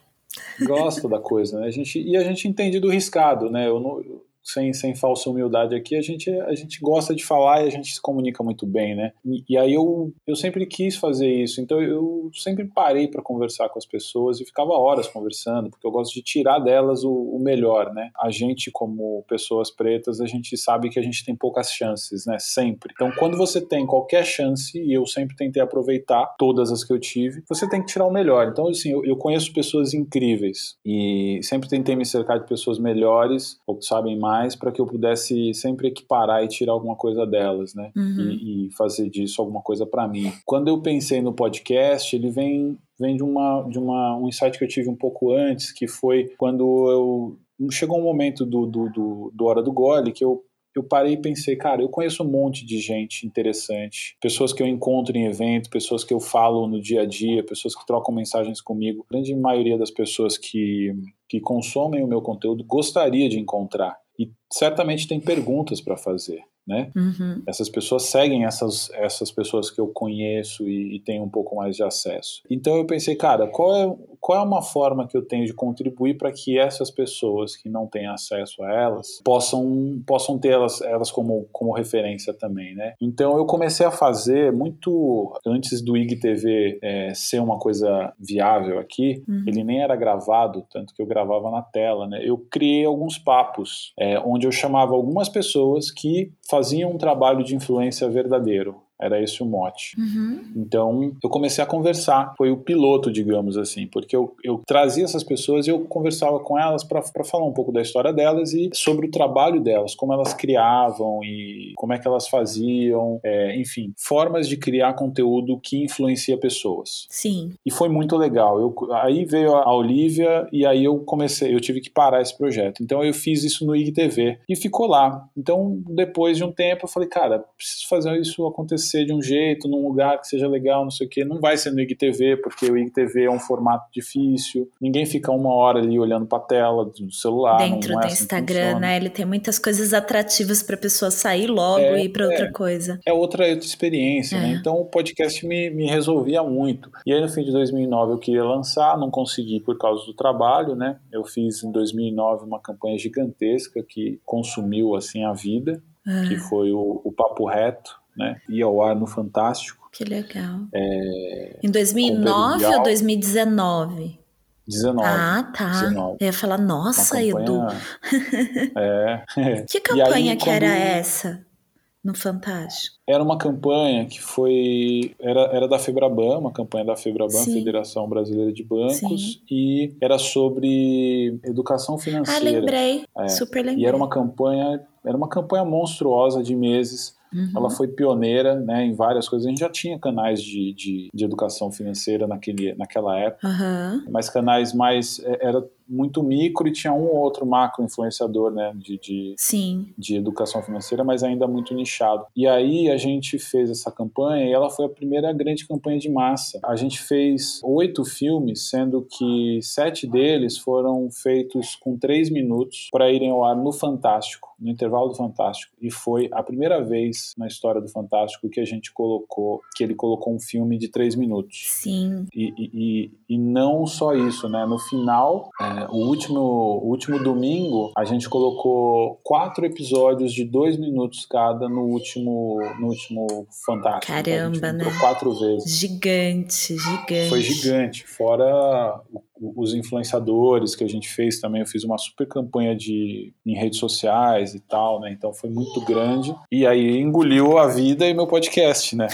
Gosta da coisa, né? A gente, e a gente entende do riscado, né? Eu, não, sem, sem falsa humildade aqui, a gente, a gente gosta de falar e a gente se comunica muito bem, né? E, e aí eu, eu sempre quis fazer isso, então eu sempre parei para conversar com as pessoas e ficava horas conversando, porque eu gosto de tirar delas o, o, melhor, né? A gente, como pessoas pretas, a gente sabe que a gente tem poucas chances, né? Sempre. Então, quando você tem qualquer chance, e eu sempre tentei aproveitar todas as que eu tive, você tem que tirar o melhor. Então, assim, eu, eu conheço pessoas incríveis e sempre tentei me cercar de pessoas melhores ou que sabem mais mais para que eu pudesse sempre equiparar e tirar alguma coisa delas, né? Uhum. E, e, fazer disso alguma coisa para mim. Quando eu pensei no podcast, ele vem vem de uma de uma um insight que eu tive um pouco antes, que foi quando eu chegou um momento do, do, do, do hora do gole que eu eu parei e pensei, cara, eu conheço um monte de gente interessante, pessoas que eu encontro em evento, pessoas que eu falo no dia a dia, pessoas que trocam mensagens comigo. A grande maioria das pessoas que, que consomem o meu conteúdo gostaria de encontrar e certamente tem perguntas para fazer né? Uhum. Essas pessoas seguem essas, essas pessoas que eu conheço e, e tenho um pouco mais de acesso. Então eu pensei, cara, qual é, qual é uma forma que eu tenho de contribuir para que essas pessoas que não têm acesso a elas possam, possam ter elas, elas como, como referência também, né? Então eu comecei a fazer muito antes do IGTV é, ser uma coisa viável aqui, uhum. ele nem era gravado, tanto que eu gravava na tela, né? Eu criei alguns papos é, onde eu chamava algumas pessoas que faziam um trabalho de influência verdadeiro. Era esse o mote. Uhum. Então, eu comecei a conversar. Foi o piloto, digamos assim, porque eu, eu trazia essas pessoas e eu conversava com elas para falar um pouco da história delas e sobre o trabalho delas, como elas criavam e como é que elas faziam, é, enfim, formas de criar conteúdo que influencia pessoas. Sim. E foi muito legal. Eu, aí veio a Olivia e aí eu comecei, eu tive que parar esse projeto. Então, eu fiz isso no IGTV e ficou lá. Então, depois de um tempo, eu falei, cara, preciso fazer isso acontecer acontecer de um jeito, num lugar que seja legal, não sei o quê. Não vai ser no IGTV, porque o IGTV é um formato difícil. Ninguém fica uma hora ali olhando para a tela do celular. Dentro é do assim Instagram, né? Ele tem muitas coisas atrativas para a pessoa sair logo é, e ir para outra é, coisa. É outra, outra experiência, né? É. Então o podcast me, me resolvia muito. E aí no fim de 2009 eu queria lançar, não consegui por causa do trabalho, né? Eu fiz em 2009 uma campanha gigantesca que consumiu assim a vida, que ah. foi o, o Papo Reto, né? Ia ao ar no Fantástico. Que legal. É, em 2009 ou 2019? 19. Ah, tá. 19. Eu ia falar, nossa, campanha... Edu. é. Que campanha aí, que quando... era essa? no Fantástico? Era uma campanha que foi. Era, era da Febraban, uma campanha da Febraban, Sim. Federação Brasileira de Bancos, Sim. e era sobre educação financeira. Ah, lembrei. É. Super lembrei. E era uma campanha, era uma campanha monstruosa de meses Uhum. Ela foi pioneira né, em várias coisas. A gente já tinha canais de, de, de educação financeira naquele, naquela época, uhum. mas canais mais. É, era muito micro e tinha um ou outro macro influenciador né, de, de, Sim. de educação financeira, mas ainda muito nichado. E aí a gente fez essa campanha e ela foi a primeira grande campanha de massa. A gente fez oito filmes, sendo que sete deles foram feitos com três minutos para irem ao ar no Fantástico no intervalo do Fantástico e foi a primeira vez na história do Fantástico que a gente colocou que ele colocou um filme de três minutos. Sim. E, e, e não só isso, né? No final, é, o último o último domingo a gente colocou quatro episódios de dois minutos cada no último no último Fantástico. Caramba, né? Quatro vezes. Gigante, gigante. Foi gigante. Fora o os influenciadores que a gente fez também, eu fiz uma super campanha de, em redes sociais e tal, né? Então foi muito grande. E aí engoliu a vida e meu podcast, né?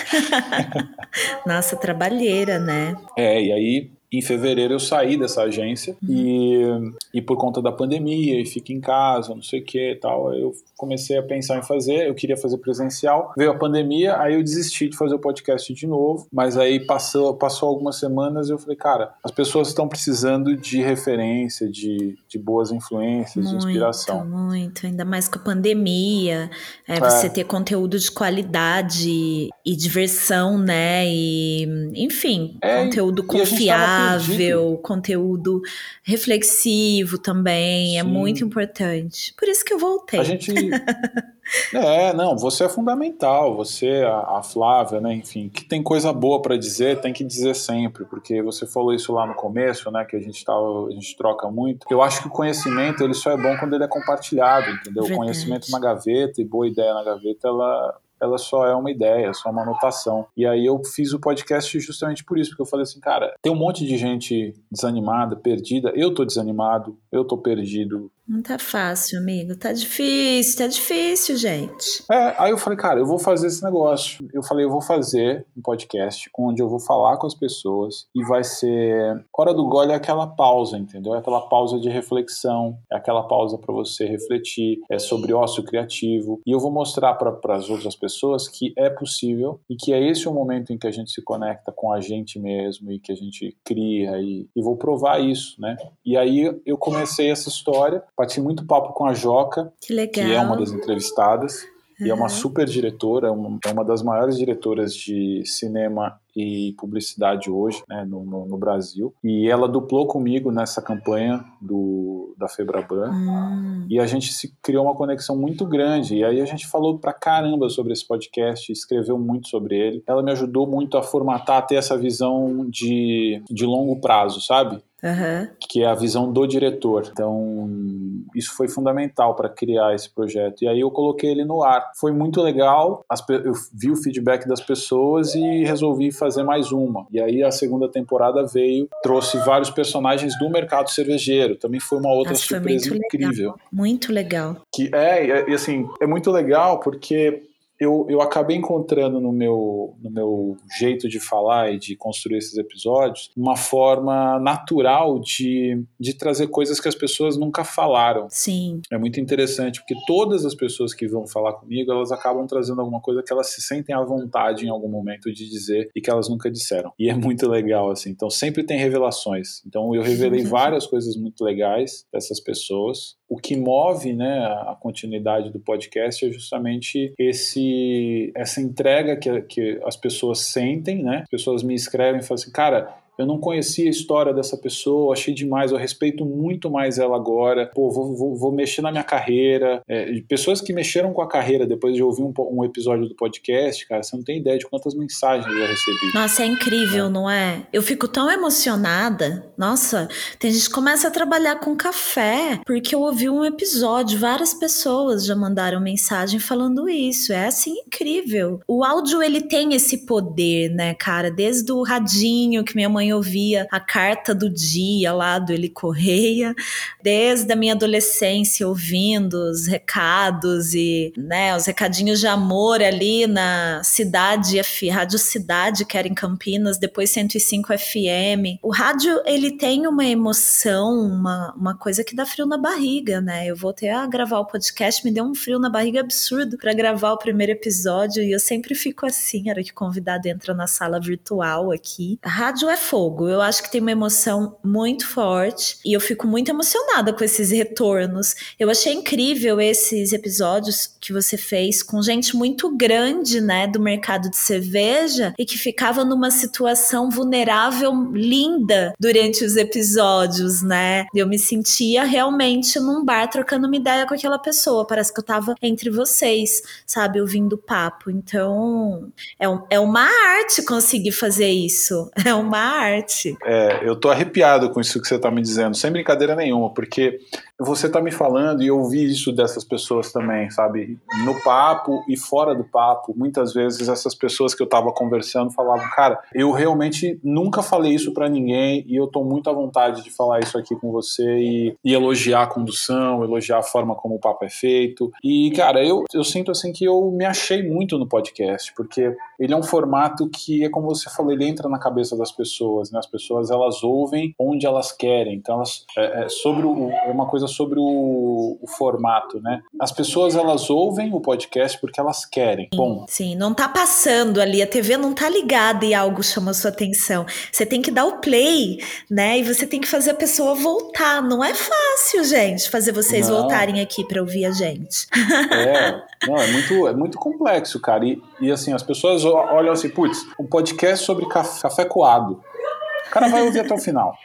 Nossa, trabalheira, né? É, e aí em fevereiro eu saí dessa agência uhum. e, e por conta da pandemia e fica em casa, não sei o que e tal, eu comecei a pensar em fazer, eu queria fazer presencial, veio a pandemia, aí eu desisti de fazer o podcast de novo, mas aí passou, passou algumas semanas e eu falei, cara, as pessoas estão precisando de referência, de, de boas influências, muito, de inspiração. Muito, ainda mais com a pandemia, é, você é. ter conteúdo de qualidade e diversão, né, e enfim, é, conteúdo confiável, conteúdo reflexivo também, é Sim. é muito importante. Por isso que eu voltei. A gente é, não, você é fundamental, você, a, a Flávia, né, enfim, que tem coisa boa para dizer, tem que dizer sempre, porque você falou isso lá no começo, né, que a gente, tava, a gente troca muito. Eu acho que o conhecimento, ele só é bom quando ele é compartilhado, entendeu? Verdade. O conhecimento na gaveta e boa ideia na gaveta, ela, ela só é uma ideia, só uma anotação. E aí eu fiz o podcast justamente por isso, porque eu falei assim, cara, tem um monte de gente desanimada, perdida, eu tô desanimado, eu tô perdido, não tá fácil, amigo. Tá difícil, tá difícil, gente. É, aí eu falei, cara, eu vou fazer esse negócio. Eu falei, eu vou fazer um podcast onde eu vou falar com as pessoas e vai ser. Hora do gole é aquela pausa, entendeu? É aquela pausa de reflexão, é aquela pausa para você refletir, é sobre ócio criativo. E eu vou mostrar para as outras pessoas que é possível e que é esse o momento em que a gente se conecta com a gente mesmo e que a gente cria e, e vou provar isso, né? E aí eu comecei essa história Bati muito papo com a Joca, que, que é uma das entrevistadas. Uhum. E é uma super diretora, é uma, é uma das maiores diretoras de cinema e publicidade hoje né, no, no, no, Brasil. E ela duplou comigo nessa campanha do, da Febraban. Hum. E a gente se criou uma conexão muito grande. E aí a gente falou pra caramba sobre esse podcast, escreveu muito sobre ele. Ela me ajudou muito a formatar, a ter essa visão de, de longo prazo, sabe? Uhum. que é a visão do diretor. Então, isso foi fundamental para criar esse projeto. E aí eu coloquei ele no ar. Foi muito legal, eu vi o feedback das pessoas e resolvi fazer mais uma. E aí a segunda temporada veio, trouxe vários personagens do mercado cervejeiro. Também foi uma outra Nossa, surpresa muito incrível. Legal. Muito legal. Que é, e assim, é muito legal porque eu, eu acabei encontrando no meu, no meu jeito de falar e de construir esses episódios uma forma natural de, de trazer coisas que as pessoas nunca falaram. Sim. É muito interessante, porque todas as pessoas que vão falar comigo, elas acabam trazendo alguma coisa que elas se sentem à vontade em algum momento de dizer e que elas nunca disseram. E é muito legal, assim. Então sempre tem revelações. Então eu revelei várias coisas muito legais dessas pessoas. O que move né, a continuidade do podcast é justamente esse essa entrega que, que as pessoas sentem, né? As pessoas me escrevem e falam assim, cara, eu não conhecia a história dessa pessoa, achei demais, eu respeito muito mais ela agora. Pô, vou, vou, vou mexer na minha carreira. É, pessoas que mexeram com a carreira depois de ouvir um, um, episódio do podcast, cara, você não tem ideia de quantas mensagens eu recebi. Nossa, é incrível, é. não é? Eu fico tão emocionada. Nossa, tem gente que começa a trabalhar com café porque eu ouvi um episódio, várias pessoas já mandaram mensagem falando isso. É assim incrível. O áudio ele tem esse poder, né, cara? Desde o radinho que minha mãe ouvia, a carta do dia lá do Eli Correia, desde a minha adolescência ouvindo os recados e, né, os recadinhos de amor ali na cidade, Rádio Cidade, que era em Campinas, depois 105 FM. O rádio, ele tem uma emoção, uma, uma coisa que dá frio na barriga, né? Eu voltei a gravar o podcast, me deu um frio na barriga absurdo para gravar o primeiro episódio e eu sempre fico assim, era que convidado entra na sala virtual aqui. A rádio é fogo, eu acho que tem uma emoção muito forte e eu fico muito emocionada com esses retornos. Eu achei incrível esses episódios que você fez com gente muito grande, né, do mercado de cerveja e que ficava numa situação vulnerável linda durante os episódios, né? Eu me sentia realmente num bar trocando uma ideia com aquela pessoa. Parece que eu tava entre vocês, sabe, ouvindo papo. Então, é, um, é uma arte conseguir fazer isso. É uma arte. É, eu tô arrepiado com isso que você tá me dizendo, sem brincadeira nenhuma, porque você tá me falando e eu ouvi isso dessas pessoas também, sabe? No papo e fora do papo, muitas vezes essas pessoas que eu tava conversando falavam, cara, eu realmente nunca falei isso para ninguém e eu tô muito à vontade de falar isso aqui com você e, e, elogiar a condução, elogiar a forma como o papo é feito. E, cara, eu, eu sinto assim que eu me achei muito no podcast, porque ele é um formato que, é como você falou, ele entra na cabeça das pessoas, né? As pessoas, elas ouvem onde elas querem. Então, elas, é, é sobre o, é uma coisa sobre o, o, formato, né? As pessoas, elas ouvem o podcast porque elas querem. Sim, Bom. Sim, não tá passando ali, a TV não tá ligada e algo chama sua atenção. Você tem que dar o play, né? E você tem que fazer a pessoa voltar. Não é fácil, gente, fazer vocês não. voltarem aqui para ouvir a gente. É, não, é muito, é muito complexo, cara. E, e assim, as pessoas olham assim, putz, um podcast sobre café, café coado. O cara vai ouvir até o final.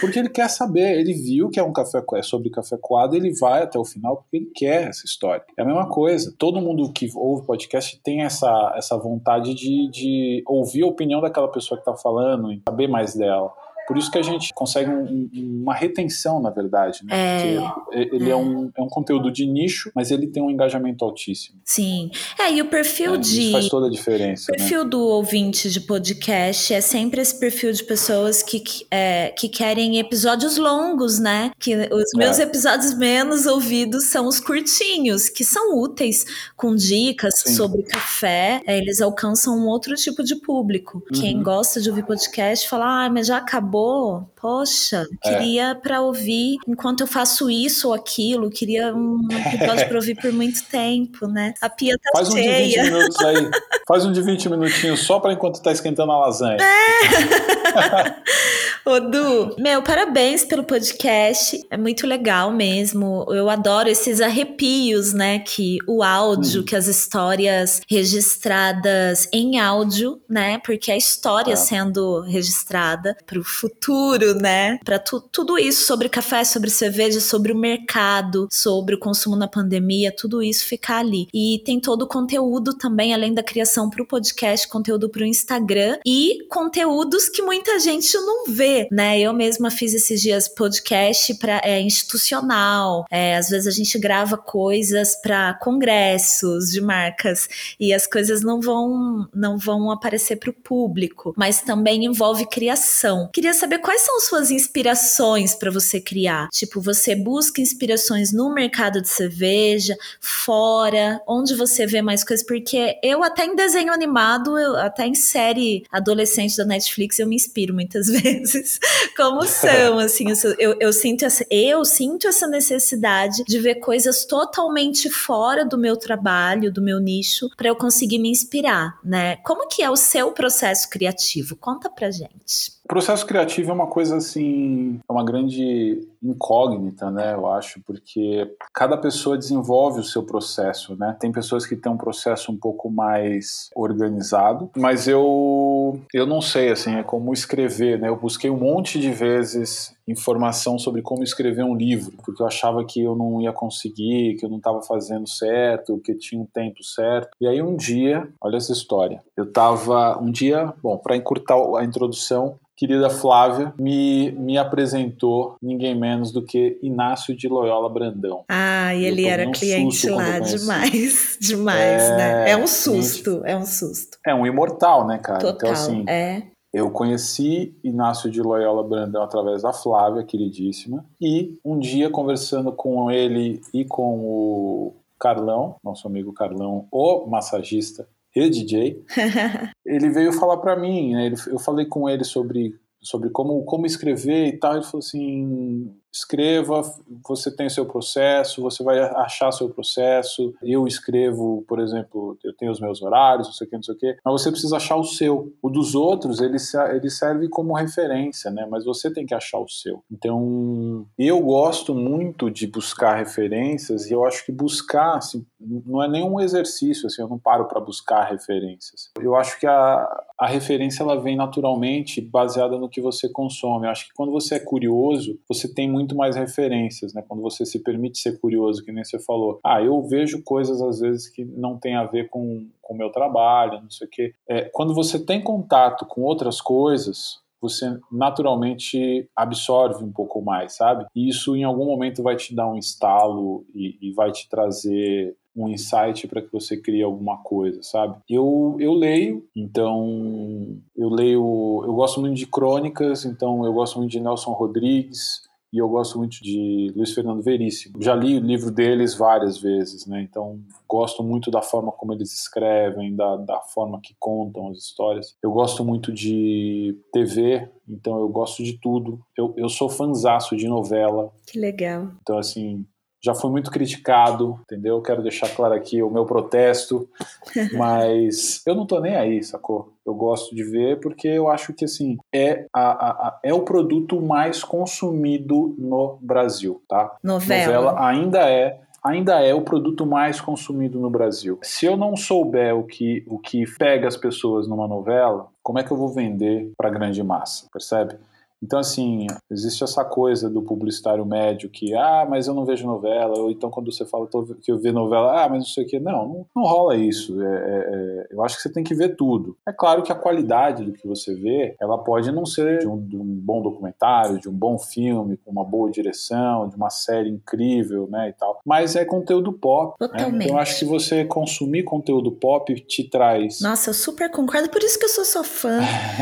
Porque ele quer saber, ele viu que é um café é sobre café coado, ele vai até o final porque ele quer essa história. É a mesma coisa. Todo mundo que ouve podcast tem essa, essa vontade de, de ouvir a opinião daquela pessoa que está falando e saber mais dela. Por isso que a gente consegue um, uma retenção, na verdade, né? É, Porque ele é. é. um, é um conteúdo de nicho, mas ele tem um engajamento altíssimo. Sim. É, e o perfil é, de. Isso faz toda a diferença. O perfil né? do ouvinte de podcast é sempre esse perfil de pessoas que, é, que querem episódios longos, né? Que os meus é. episódios menos ouvidos são os curtinhos, que são úteis, com dicas Sim. sobre café. É, eles alcançam um outro tipo de público. Uhum. Quem gosta de ouvir podcast fala, ah, mas já acabou acabou, poxa, é. queria é. para ouvir enquanto eu faço isso ou aquilo, queria um episódio para ouvir por muito tempo, né? A pia tá Faz cheia. Faz um de 20 minutos aí. Faz um de 20 minutinhos só para enquanto tá esquentando a lasanha. É. Ô, Du, meu, parabéns pelo podcast. É muito legal mesmo. Eu adoro esses arrepios, né? Que o áudio, hum. que as histórias registradas em áudio, né? Porque a história ah. sendo registrada pro futuro, né? Para tu, tudo isso sobre café, sobre cerveja, sobre o mercado, sobre o consumo na pandemia, tudo isso ficar ali. E tem todo o conteúdo também, além da criação pro podcast, conteúdo pro Instagram e conteúdos que muita gente não vê né? Eu mesma fiz esses dias podcast para é, institucional. É, às vezes a gente grava coisas para congressos de marcas e as coisas não vão não vão aparecer para o público, mas também envolve criação. Queria saber quais são suas inspirações para você criar. Tipo, você busca inspirações no mercado de cerveja, fora, onde você vê mais coisas? Porque eu até em desenho animado, eu, até em série adolescente da Netflix, eu me inspiro muitas vezes como são, assim, eu, eu, sinto essa, eu sinto essa necessidade de ver coisas totalmente fora do meu trabalho, do meu nicho, para eu conseguir me inspirar, né? Como que é o seu processo criativo? Conta pra gente. Processo criativo é uma coisa assim, é uma grande incógnita, né? Eu acho, porque cada pessoa desenvolve o seu processo, né? Tem pessoas que têm um processo um pouco mais organizado, mas eu eu não sei, assim, é como escrever, né? Eu busquei um monte de vezes informação sobre como escrever um livro, porque eu achava que eu não ia conseguir, que eu não estava fazendo certo, que tinha um tempo certo. E aí um dia, olha essa história. Eu estava um dia, bom, para encurtar a introdução, querida Flávia me, me apresentou ninguém menos do que Inácio de Loyola Brandão. Ah, e ele era um cliente lá demais, demais, é, né? É um susto, gente, é um susto. É um imortal, né, cara? Então, Total, então, assim, é. Eu conheci Inácio de Loyola Brandão através da Flávia, queridíssima, e um dia conversando com ele e com o Carlão, nosso amigo Carlão, o massagista e DJ, ele veio falar para mim, né? eu falei com ele sobre sobre como, como escrever e tal, ele falou assim, escreva, você tem seu processo, você vai achar seu processo. Eu escrevo, por exemplo, eu tenho os meus horários, não sei o que, não sei o que, mas você precisa achar o seu. O dos outros, ele, ele serve como referência, né? Mas você tem que achar o seu. Então, eu gosto muito de buscar referências e eu acho que buscar, assim, não é nenhum exercício, assim, eu não paro para buscar referências. Eu acho que a, a referência ela vem naturalmente baseada no que você consome. Eu acho que quando você é curioso, você tem muito muito mais referências, né? Quando você se permite ser curioso, que nem você falou. Ah, eu vejo coisas às vezes que não tem a ver com o meu trabalho, não sei o quê. É, quando você tem contato com outras coisas, você naturalmente absorve um pouco mais, sabe? E isso em algum momento vai te dar um estalo e, e vai te trazer um insight para que você crie alguma coisa, sabe? Eu, eu leio, então eu leio, eu gosto muito de crônicas, então eu gosto muito de Nelson Rodrigues, e eu gosto muito de Luiz Fernando Veríssimo. Já li o livro deles várias vezes, né? Então gosto muito da forma como eles escrevem, da, da forma que contam as histórias. Eu gosto muito de TV, então eu gosto de tudo. Eu, eu sou fanzaço de novela. Que legal. Então, assim, já foi muito criticado, entendeu? Quero deixar claro aqui o meu protesto, mas eu não tô nem aí, sacou? Eu gosto de ver porque eu acho que assim é, a, a, a, é o produto mais consumido no Brasil, tá? Novela. Novela ainda é ainda é o produto mais consumido no Brasil. Se eu não souber o que, o que pega as pessoas numa novela, como é que eu vou vender para grande massa? Percebe? Então, assim, existe essa coisa do publicitário médio que, ah, mas eu não vejo novela, ou então quando você fala que eu vejo novela, ah, mas não sei o que. Não, não, não rola isso. É, é, é, eu acho que você tem que ver tudo. É claro que a qualidade do que você vê, ela pode não ser de um, de um bom documentário, de um bom filme, com uma boa direção, de uma série incrível, né, e tal. Mas é conteúdo pop. Totalmente. Né? Então, eu acho que você consumir conteúdo pop te traz. Nossa, eu super concordo, por isso que eu sou sua fã.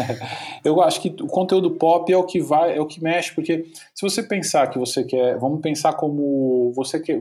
eu acho que o conteúdo pop é o que vai, é o que mexe, porque se você pensar que você quer, vamos pensar como você que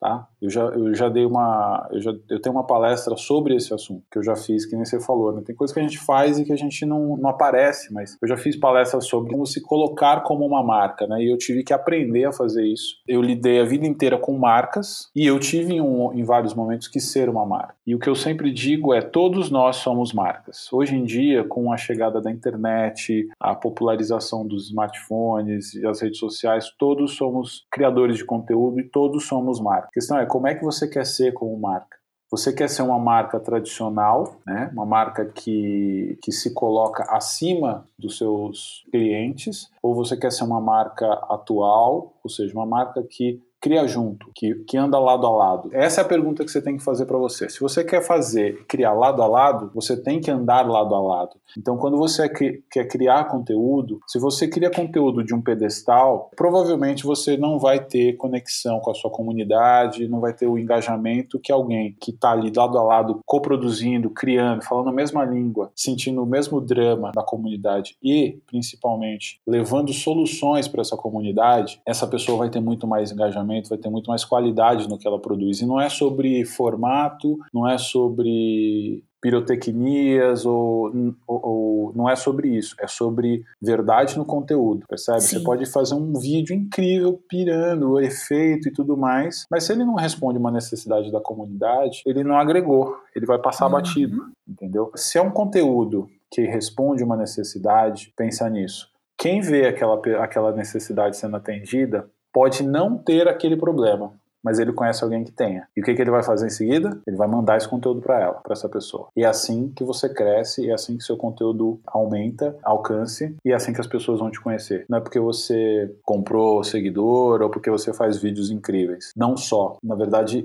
Tá? Eu já, eu já dei uma. Eu, já, eu tenho uma palestra sobre esse assunto, que eu já fiz, que nem você falou. Né? Tem coisa que a gente faz e que a gente não, não aparece, mas eu já fiz palestras sobre como se colocar como uma marca, né? E eu tive que aprender a fazer isso. Eu lidei a vida inteira com marcas e eu tive em, um, em vários momentos que ser uma marca. E o que eu sempre digo é: todos nós somos marcas. Hoje em dia, com a chegada da internet, a popularização dos smartphones e as redes sociais, todos somos criadores de conteúdo e todos somos marcas. A questão é como é que você quer ser como marca. Você quer ser uma marca tradicional, né? uma marca que, que se coloca acima dos seus clientes, ou você quer ser uma marca atual, ou seja, uma marca que cria junto, que, que anda lado a lado? Essa é a pergunta que você tem que fazer para você. Se você quer fazer, criar lado a lado, você tem que andar lado a lado. Então, quando você quer criar conteúdo, se você cria conteúdo de um pedestal, provavelmente você não vai ter conexão com a sua comunidade, não vai ter o engajamento que alguém que está ali lado a lado, coproduzindo, criando, falando a mesma língua, sentindo o mesmo drama da comunidade e, principalmente, levando soluções para essa comunidade, essa pessoa vai ter muito mais engajamento vai ter muito mais qualidade no que ela produz. E não é sobre formato, não é sobre pirotecnias ou, ou, ou, não é sobre isso, é sobre verdade no conteúdo, percebe? Sim. Você pode fazer um vídeo incrível, pirando o efeito e tudo mais, mas se ele não responde uma necessidade da comunidade, ele não agregou, ele vai passar uhum. batido, entendeu? Se é um conteúdo que responde uma necessidade, pensa nisso. Quem vê aquela, aquela necessidade sendo atendida pode não ter aquele problema, mas ele conhece alguém que tenha. E o que, que ele vai fazer em seguida? Ele vai mandar esse conteúdo para ela, para essa pessoa. E é assim que você cresce, e é assim que seu conteúdo aumenta, alcance, e é assim que as pessoas vão te conhecer. Não é porque você comprou seguidor ou porque você faz vídeos incríveis. Não só. Na verdade,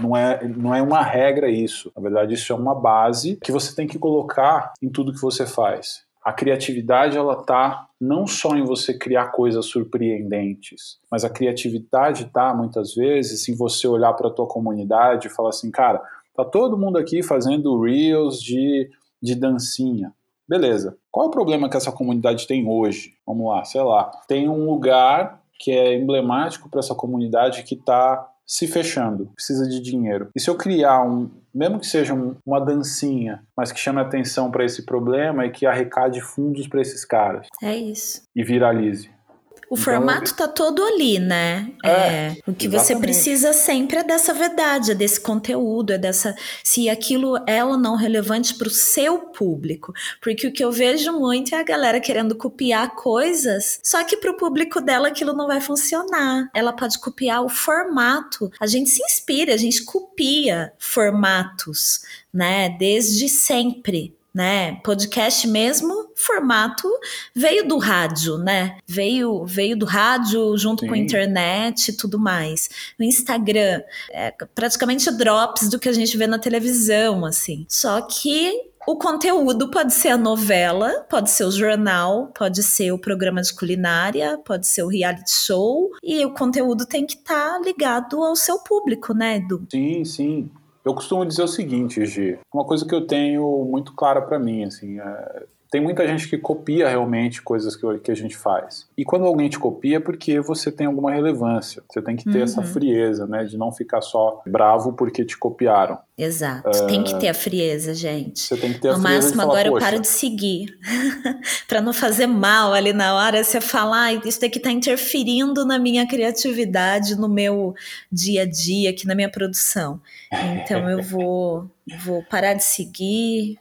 não é, não é uma regra isso. Na verdade, isso é uma base que você tem que colocar em tudo que você faz a criatividade ela tá não só em você criar coisas surpreendentes, mas a criatividade tá muitas vezes em você olhar para a tua comunidade e falar assim, cara, tá todo mundo aqui fazendo reels de, de dancinha. Beleza. Qual é o problema que essa comunidade tem hoje? Vamos lá, sei lá. Tem um lugar que é emblemático para essa comunidade que está se fechando, precisa de dinheiro. E se eu criar um, mesmo que seja um, uma dancinha, mas que chame atenção para esse problema e que arrecade fundos para esses caras? É isso. E viralize. O então, formato tá todo ali, né? É, é o que exatamente. você precisa sempre é dessa verdade, é desse conteúdo, é dessa se aquilo é ou não relevante para o seu público. Porque o que eu vejo muito é a galera querendo copiar coisas, só que para o público dela aquilo não vai funcionar. Ela pode copiar o formato. A gente se inspira, a gente copia formatos, né? Desde sempre né? Podcast mesmo, formato veio do rádio, né? Veio veio do rádio junto Sim. com a internet e tudo mais. O Instagram é praticamente drops do que a gente vê na televisão, assim. Só que o conteúdo pode ser a novela, pode ser o jornal, pode ser o programa de culinária, pode ser o reality show, e o conteúdo tem que estar tá ligado ao seu público, né, Edu? Sim, sim. Eu costumo dizer o seguinte, Gi, uma coisa que eu tenho muito clara para mim, assim, é, tem muita gente que copia realmente coisas que, que a gente faz. E quando alguém te copia é porque você tem alguma relevância. Você tem que ter uhum. essa frieza, né? De não ficar só bravo porque te copiaram. Exato. Uh, tem que ter a frieza, gente. Você tem que ter a no frieza. No máximo, falar, agora eu paro de seguir. para não fazer mal ali na hora. Você falar, ah, isso daqui tá interferindo na minha criatividade, no meu dia a dia, aqui na minha produção. Então eu vou, vou parar de seguir,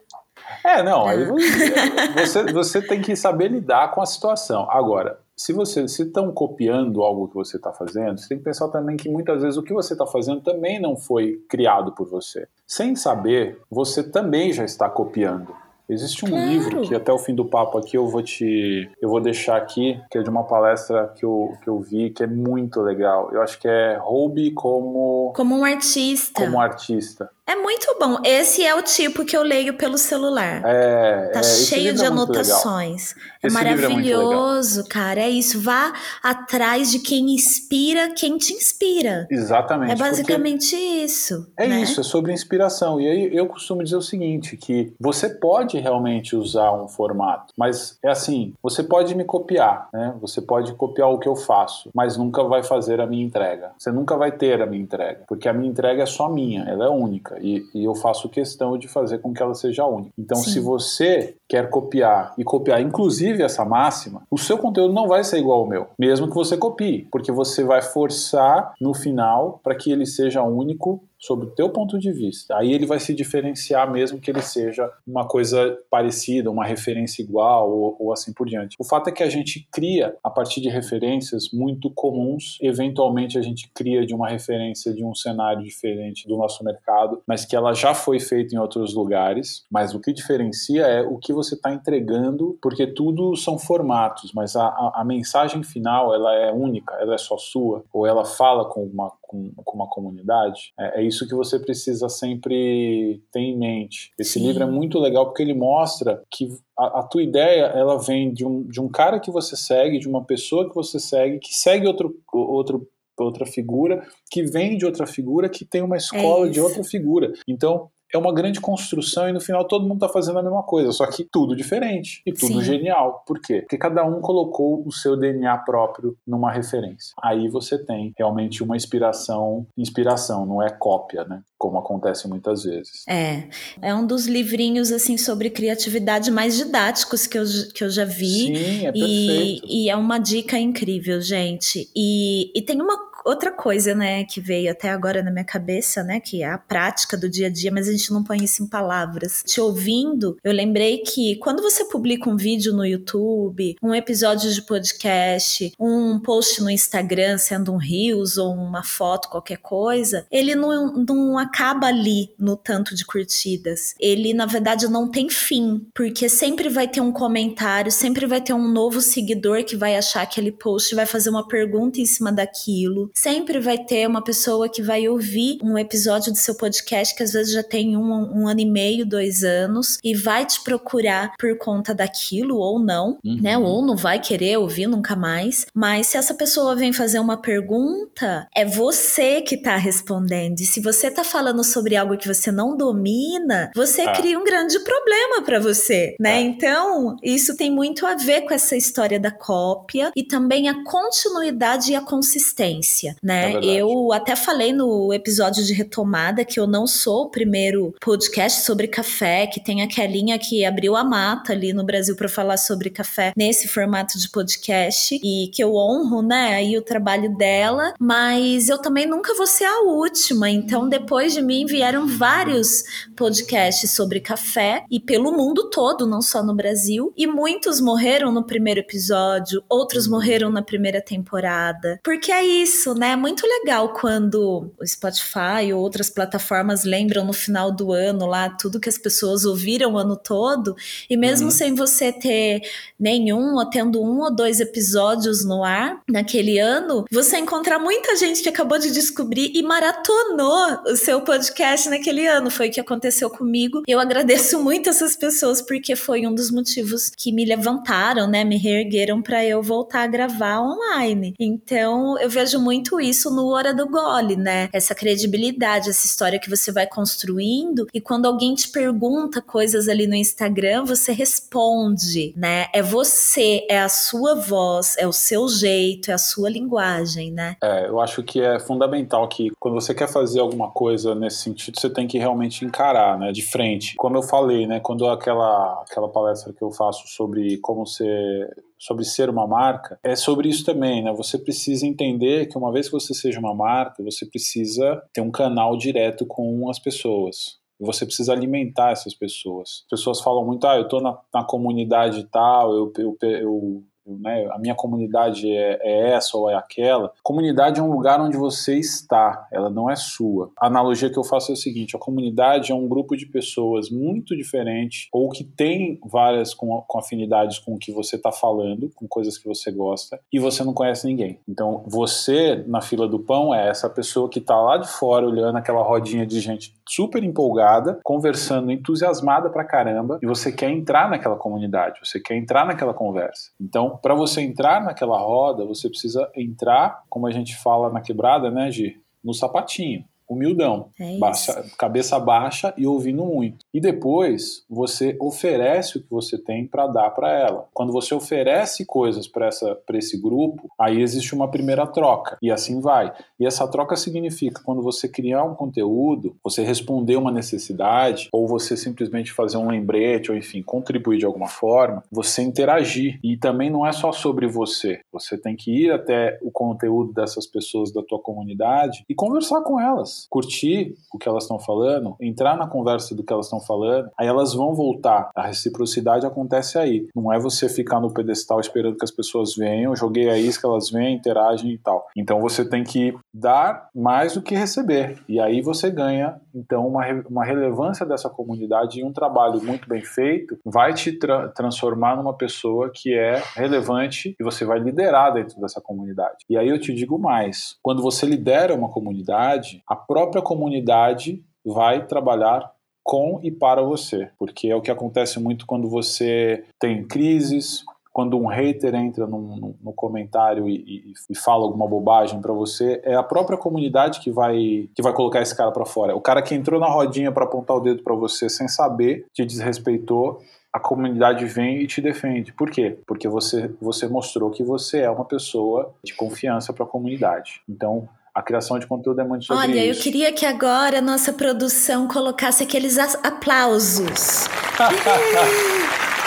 é, não, aí é. você, você tem que saber lidar com a situação. Agora, se você se estão copiando algo que você está fazendo, você tem que pensar também que muitas vezes o que você está fazendo também não foi criado por você. Sem saber, você também já está copiando. Existe um claro. livro que até o fim do papo aqui eu vou te eu vou deixar aqui, que é de uma palestra que eu, que eu vi, que é muito legal. Eu acho que é Roube como como um artista. Como um artista. É muito bom. Esse é o tipo que eu leio pelo celular. É, tá é, cheio de é anotações. É é maravilhoso, cara. É isso. Vá atrás de quem inspira, quem te inspira. Exatamente. É basicamente isso. É né? isso, é sobre inspiração. E aí eu costumo dizer o seguinte: que você pode realmente usar um formato, mas é assim, você pode me copiar, né? Você pode copiar o que eu faço, mas nunca vai fazer a minha entrega. Você nunca vai ter a minha entrega, porque a minha entrega é só minha, ela é única única e, e, eu faço questão de fazer com que ela seja única. Então, Sim. se você quer copiar e copiar inclusive essa máxima, o seu conteúdo não vai ser igual ao meu, mesmo que você copie, porque você vai forçar no final para que ele seja único sob o teu ponto de vista. Aí ele vai se diferenciar mesmo que ele seja uma coisa parecida, uma referência igual ou, ou, assim por diante. O fato é que a gente cria a partir de referências muito comuns, eventualmente a gente cria de uma referência de um cenário diferente do nosso mercado, mas que ela já foi feita em outros lugares, mas o que diferencia é o que você está entregando, porque tudo são formatos, mas a, a, a mensagem final ela é única, ela é só sua, ou ela fala com uma com, com uma comunidade, é, é, isso que você precisa sempre ter em mente. Esse Sim. livro é muito legal porque ele mostra que a, a, tua ideia ela vem de um, de um cara que você segue, de uma pessoa que você segue, que segue outro, outro outra figura, que vem de outra figura, que tem uma escola é de outra figura. Então, é uma grande construção e no final todo mundo está fazendo a mesma coisa, só que tudo diferente e tudo Sim. genial. Por quê? Porque cada um colocou o seu DNA próprio numa referência. Aí você tem realmente uma inspiração, inspiração, não é cópia, né? Como acontece muitas vezes. É, é um dos livrinhos assim sobre criatividade mais didáticos que eu, que eu já vi. Sim, é perfeito. E, e é uma dica incrível, gente. E, e tem uma outra coisa, né, que veio até agora na minha cabeça, né, que é a prática do dia a dia, mas a gente não põe isso em palavras. Te ouvindo, eu lembrei que quando você publica um vídeo no YouTube, um episódio de podcast, um post no Instagram, sendo um Reels ou uma foto, qualquer coisa, ele não, não acaba ali no tanto de curtidas. Ele, na verdade, não tem fim, porque sempre vai ter um comentário, sempre vai ter um novo seguidor que vai achar aquele post, vai fazer uma pergunta em cima daquilo. Sempre vai ter uma pessoa que vai ouvir um episódio do seu podcast que às vezes já tem um, um ano e meio, dois anos, e vai te procurar por conta daquilo ou não, uhum. né? Ou não vai querer ouvir nunca mais. Mas se essa pessoa vem fazer uma pergunta, é você que tá respondendo. E se você tá falando sobre algo que você não domina, você ah. cria um grande problema para você, né? Ah. Então, isso tem muito a ver com essa história da cópia e também a continuidade e a consistência, né? É eu até falei no episódio de retomada que eu não sou o primeiro podcast sobre café, que tem a Kelinha que abriu a mata ali no Brasil para falar sobre café nesse formato de podcast e que eu honro, né, aí o trabalho dela, mas eu também nunca vou ser a última. Então, depois de mim vieram vários podcasts sobre café e pelo mundo todo, não só no Brasil, e muitos morreram no primeiro episódio, outros morreram na primeira temporada. Porque é isso, né? É muito legal quando o Spotify ou outras plataformas lembram no final do ano lá tudo que as pessoas ouviram o ano todo, e mesmo uhum. sem você ter nenhum ou tendo um ou dois episódios no ar naquele ano, você encontrar muita gente que acabou de descobrir e maratonou o seu podcast naquele ano. Foi o que aconteceu comigo. Eu agradeço muito essas pessoas porque foi um dos motivos que me levantaram, né, me reergueram para eu voltar a gravar online. Então, eu vejo muito isso no Hora do Gole, né? Essa credibilidade, essa história que você vai construindo e quando alguém te pergunta coisas ali no Instagram, você responde, né? É você, é a sua voz, é o seu jeito, é a sua linguagem, né? É, eu acho que é fundamental que quando você quer fazer alguma coisa nesse sentido, você tem que realmente encarar, né, de frente. Como eu falei, né, quando aquela aquela palestra que eu faço sobre como ser sobre ser uma marca, é sobre isso também, né? Você precisa entender que uma vez que você seja uma marca, você precisa ter um canal direto com as pessoas. Você precisa alimentar essas pessoas. As pessoas falam muito, ah, eu tô na, na comunidade tal, eu, eu, eu né, a minha comunidade é, é, essa ou é aquela. Comunidade é um lugar onde você está, ela não é sua. A analogia que eu faço é o seguinte: a comunidade é um grupo de pessoas muito diferente ou que tem várias com, com afinidades com o que você está falando, com coisas que você gosta, e você não conhece ninguém. Então, você na fila do pão é essa pessoa que está lá de fora olhando aquela rodinha de gente super empolgada, conversando, entusiasmada pra caramba, e você quer entrar naquela comunidade, você quer entrar naquela conversa. Então, para você entrar naquela roda, você precisa entrar, como a gente fala na quebrada, né, Gi? No sapatinho humildão, é baixa, cabeça baixa e ouvindo muito. E depois você oferece o que você tem para dar para ela. Quando você oferece coisas para esse grupo, aí existe uma primeira troca e assim vai. E essa troca significa quando você criar um conteúdo, você responder uma necessidade ou você simplesmente fazer um lembrete ou enfim contribuir de alguma forma, você interagir. E também não é só sobre você. Você tem que ir até o conteúdo dessas pessoas da tua comunidade e conversar com elas curtir o que elas estão falando, entrar na conversa do que elas estão falando, aí elas vão voltar. A reciprocidade acontece aí. Não é você ficar no pedestal esperando que as pessoas venham, joguei a isca, elas vêm, interagem e tal. Então você tem que dar mais do que receber. E aí você ganha, então, uma, uma relevância dessa comunidade e um trabalho muito bem feito vai te tra transformar numa pessoa que é relevante e você vai liderar dentro dessa comunidade. E aí eu te digo mais: quando você lidera uma comunidade, a própria comunidade vai trabalhar com e para você, porque é o que acontece muito quando você tem crises, quando um hater entra no, comentário e, e, e, fala alguma bobagem para você, é a própria comunidade que vai que vai colocar esse cara para fora. O cara que entrou na rodinha para apontar o dedo para você sem saber, te desrespeitou, a comunidade vem e te defende. Por quê? Porque você você mostrou que você é uma pessoa de confiança para a comunidade. Então, a criação de conteúdo é muito sobre Olha, isso. eu queria que agora a nossa produção colocasse aqueles aplausos.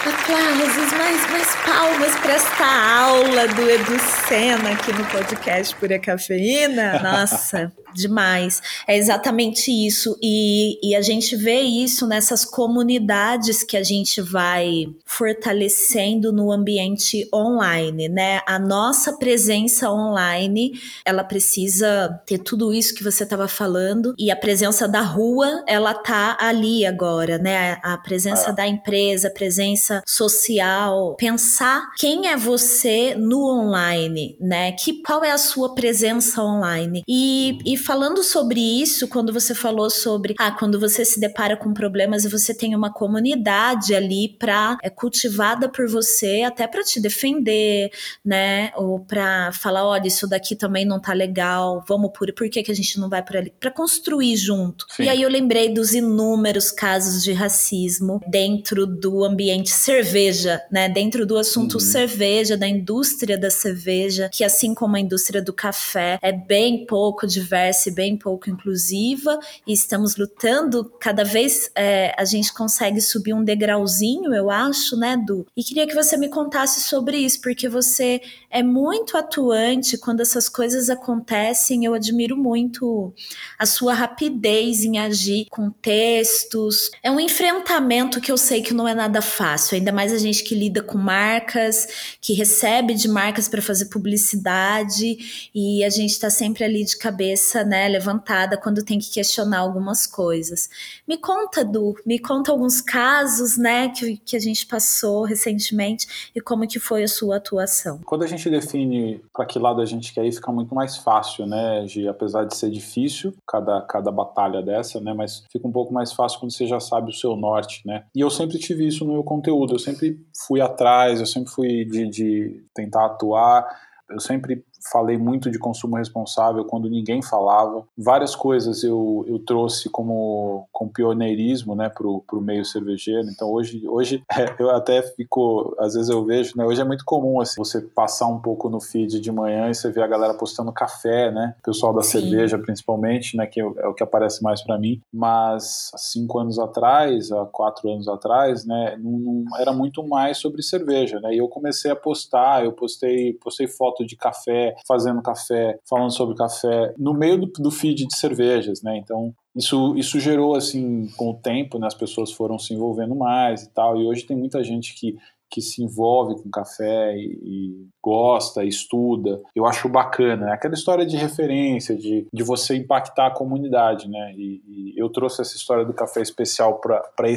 Aplausos, mais, mais palmas para esta aula do Edu Sena aqui no podcast Pura Cafeína. Nossa, demais. É exatamente isso. E, e a gente vê isso nessas comunidades que a gente vai fortalecendo no ambiente online, né? A nossa presença online, ela precisa ter tudo isso que você estava falando. E a presença da rua, ela tá ali agora, né? A presença é. da empresa, a presença social, pensar quem é você no online, né? Que qual é a sua presença online? E, e falando sobre isso, quando você falou sobre ah, quando você se depara com problemas e você tem uma comunidade ali para é cultivada por você, até para te defender, né? Ou para falar, olha, isso daqui também não tá legal, vamos por por que, que a gente não vai por ali? Para construir junto. Sim. E aí eu lembrei dos inúmeros casos de racismo dentro do ambiente cerveja, né? Dentro do assunto uhum. cerveja, da indústria da cerveja, que assim como a indústria do café é bem pouco diversa e bem pouco inclusiva, e estamos lutando cada vez é, a gente consegue subir um degrauzinho, eu acho, né, Du? E queria que você me contasse sobre isso, porque você é muito atuante quando essas coisas acontecem. Eu admiro muito a sua rapidez em agir com textos. É um enfrentamento que eu sei que não é nada fácil, ainda mais a gente que lida com marcas, que recebe de marcas para fazer publicidade e a gente está sempre ali de cabeça, né, levantada quando tem que questionar algumas coisas. Me conta, Du, me conta alguns casos, né, que, que a gente passou recentemente e como que foi a sua atuação. Quando a gente define para que lado a gente quer ir, fica muito mais fácil, né? Apesar de ser difícil cada, cada batalha dessa, né, mas fica um pouco mais fácil quando você já sabe o seu norte, né? E eu sempre tive isso no meu conteúdo, eu sempre fui atrás, eu sempre fui de, de tentar atuar, eu sempre falei muito de consumo responsável quando ninguém falava. Várias coisas eu, eu trouxe como com pioneirismo né, para o meio cervejeiro. Então hoje, hoje é, eu até fico, às vezes eu vejo, né, hoje é muito comum assim, você passar um pouco no feed de manhã e você vê a galera postando café, né? Pessoal da Sim. cerveja principalmente, né, que é o que aparece mais para mim. Mas cinco anos atrás, há quatro anos atrás, né, não, não, era muito mais sobre cerveja, né? E eu comecei a postar, eu postei, postei foto de café, fazendo café, falando sobre café, no meio do, do feed de cervejas, né? Então, isso, isso gerou, assim, com o tempo, né, as pessoas foram se envolvendo mais e tal, e hoje tem muita gente que que se envolve com café e, e gosta, estuda. Eu acho bacana. É aquela história de referência, de, de você impactar a comunidade, né? E, e eu trouxe essa história do café especial para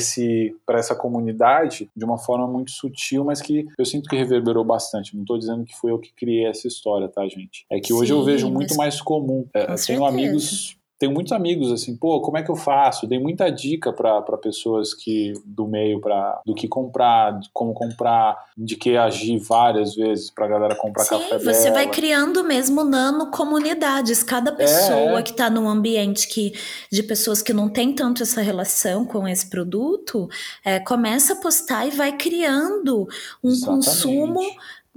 essa comunidade de uma forma muito sutil, mas que eu sinto que reverberou bastante. Não estou dizendo que foi eu que criei essa história, tá, gente? É que hoje Sim, eu vejo muito mais comum. É, tenho amigos tenho muitos amigos assim, pô, como é que eu faço? Dei muita dica para pessoas que do meio para do que comprar, como comprar, de que agir várias vezes para galera comprar Sim, café você dela. vai criando mesmo nano comunidades. Cada pessoa é. que está num ambiente que de pessoas que não tem tanto essa relação com esse produto, é, começa a postar e vai criando um Exatamente. consumo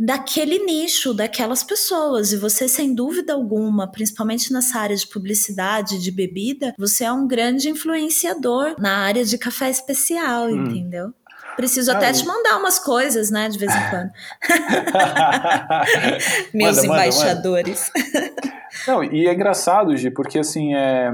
daquele nicho, daquelas pessoas. E você, sem dúvida alguma, principalmente nessa área de publicidade, de bebida, você é um grande influenciador na área de café especial, hum. entendeu? Preciso até te mandar umas coisas, né, de vez em quando. Meus manda, embaixadores. Manda, manda. Não, e é engraçado, Gi, porque assim, é,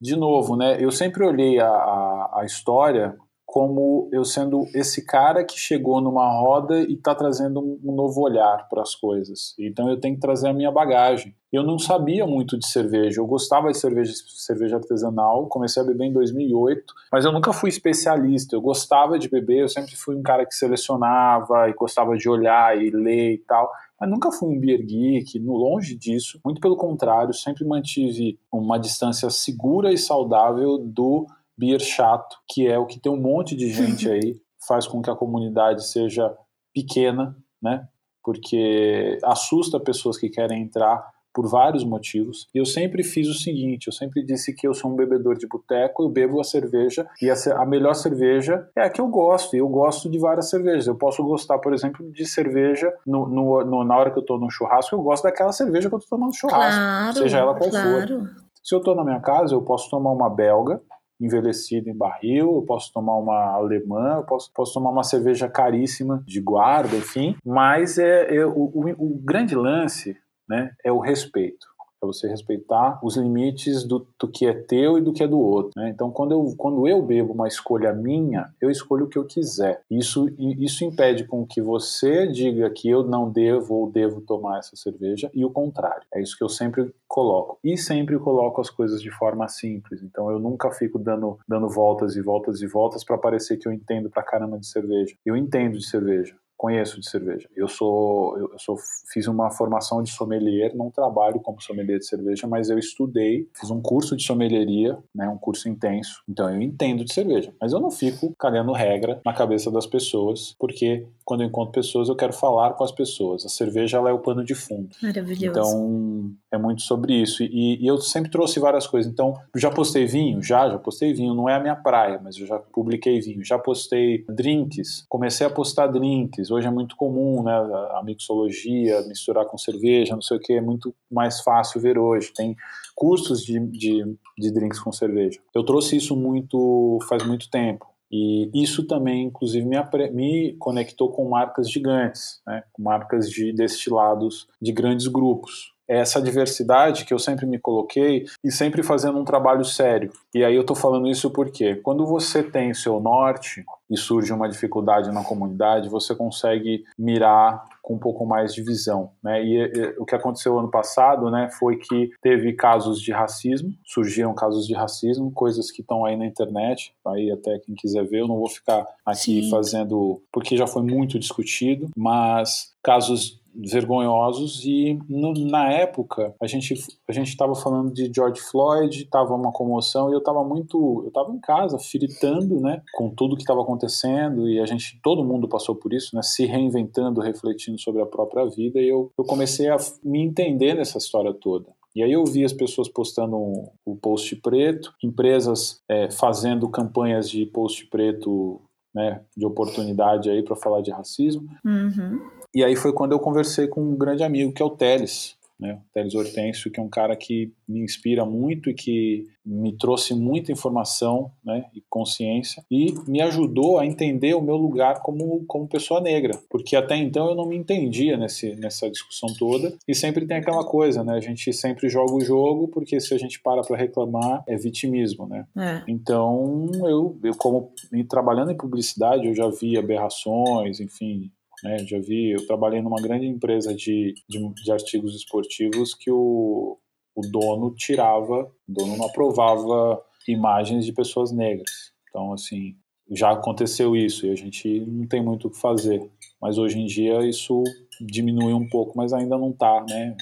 de novo, né, eu sempre olhei a, a, a história como eu sendo esse cara que chegou numa roda e está trazendo um, novo olhar para as coisas. Então eu tenho que trazer a minha bagagem. Eu não sabia muito de cerveja, eu gostava de cerveja, cerveja artesanal, comecei a beber em 2008, mas eu nunca fui especialista. Eu gostava de beber, eu sempre fui um cara que selecionava e gostava de olhar e ler e tal mas nunca fui um beer geek, longe disso. Muito pelo contrário, sempre mantive uma distância segura e saudável do beer chato, que é o que tem um monte de gente aí, faz com que a comunidade seja pequena, né? Porque assusta pessoas que querem entrar por vários motivos. E eu sempre fiz o seguinte: eu sempre disse que eu sou um bebedor de boteco, eu bebo a cerveja, e a, a, melhor cerveja é a que eu gosto, e eu gosto de várias cervejas. Eu posso gostar, por exemplo, de cerveja no, no, no na hora que eu estou no churrasco, eu gosto daquela cerveja que eu estou tomando churrasco, claro, seja ela qual claro. for. Se eu estou na minha casa, eu posso tomar uma belga, envelhecida em barril, eu posso tomar uma alemã, eu posso, posso tomar uma cerveja caríssima de guarda, enfim. Mas é, é o, o, o grande lance né, é o respeito é você respeitar os limites do, do, que é teu e do que é do outro. Né? Então, quando eu, quando eu bebo uma escolha minha, eu escolho o que eu quiser. Isso, isso impede com que você diga que eu não devo ou devo tomar essa cerveja e o contrário. É isso que eu sempre coloco. E sempre coloco as coisas de forma simples. Então, eu nunca fico dando, dando voltas e voltas e voltas para parecer que eu entendo pra caramba de cerveja. Eu entendo de cerveja conheço de cerveja. Eu sou, eu sou, fiz uma formação de sommelier, não trabalho como sommelier de cerveja, mas eu estudei, fiz um curso de sommelieria, né, um curso intenso. Então eu entendo de cerveja, mas eu não fico cagando regra na cabeça das pessoas, porque quando eu encontro pessoas eu quero falar com as pessoas. A cerveja ela é o pano de fundo. Maravilhoso. Então é muito sobre isso. E, e eu sempre trouxe várias coisas. Então já postei vinho, já, já postei vinho. Não é a minha praia, mas eu já publiquei vinho. Já postei drinks. Comecei a postar drinks Hoje é muito comum, né? A mixologia, misturar com cerveja, não sei o que, é muito mais fácil ver hoje. Tem cursos de, de, de drinks com cerveja. Eu trouxe isso muito faz muito tempo. E isso também, inclusive, me, me conectou com marcas gigantes, né? com marcas de destilados de grandes grupos. É essa diversidade que eu sempre me coloquei e sempre fazendo um trabalho sério. E aí eu estou falando isso porque quando você tem seu norte e surge uma dificuldade na comunidade, você consegue mirar com um pouco mais de visão, né? E, e, o que aconteceu ano passado, né, foi que teve casos de racismo, surgiram casos de racismo, coisas que estão aí na internet, aí até quem quiser ver, eu não vou ficar aqui Sim. fazendo, porque já foi muito discutido, mas casos vergonhosos e no, na época a gente a gente estava falando de George Floyd, estava uma comoção e eu estava muito, eu estava em casa fritando, né, com tudo que estava acontecendo e a gente todo mundo passou por isso, né, se reinventando, refletindo sobre a própria vida e eu, eu comecei a me entender nessa história toda. E aí eu vi as pessoas postando o post preto, empresas é, fazendo campanhas de post preto né, de oportunidade aí para falar de racismo. Uhum. E aí foi quando eu conversei com um grande amigo, que é o Teles, né? O Teles Hortêncio, que é um cara que me inspira muito e que me trouxe muita informação né, e consciência e me ajudou a entender o meu lugar como, como pessoa negra, porque até então eu não me entendia nesse, nessa discussão toda e sempre tem aquela coisa, né? A gente sempre joga o jogo porque se a gente para para reclamar é vitimismo, né? É. Então eu, eu como trabalhando em publicidade eu já vi aberrações, enfim, né? Já vi, eu trabalhei numa grande empresa de, de, de artigos esportivos que o, o dono tirava, o dono não aprovava imagens de pessoas negras. Então, assim, já aconteceu isso e a gente não tem muito o que fazer. Mas hoje em dia isso diminui um pouco, mas ainda não está, né?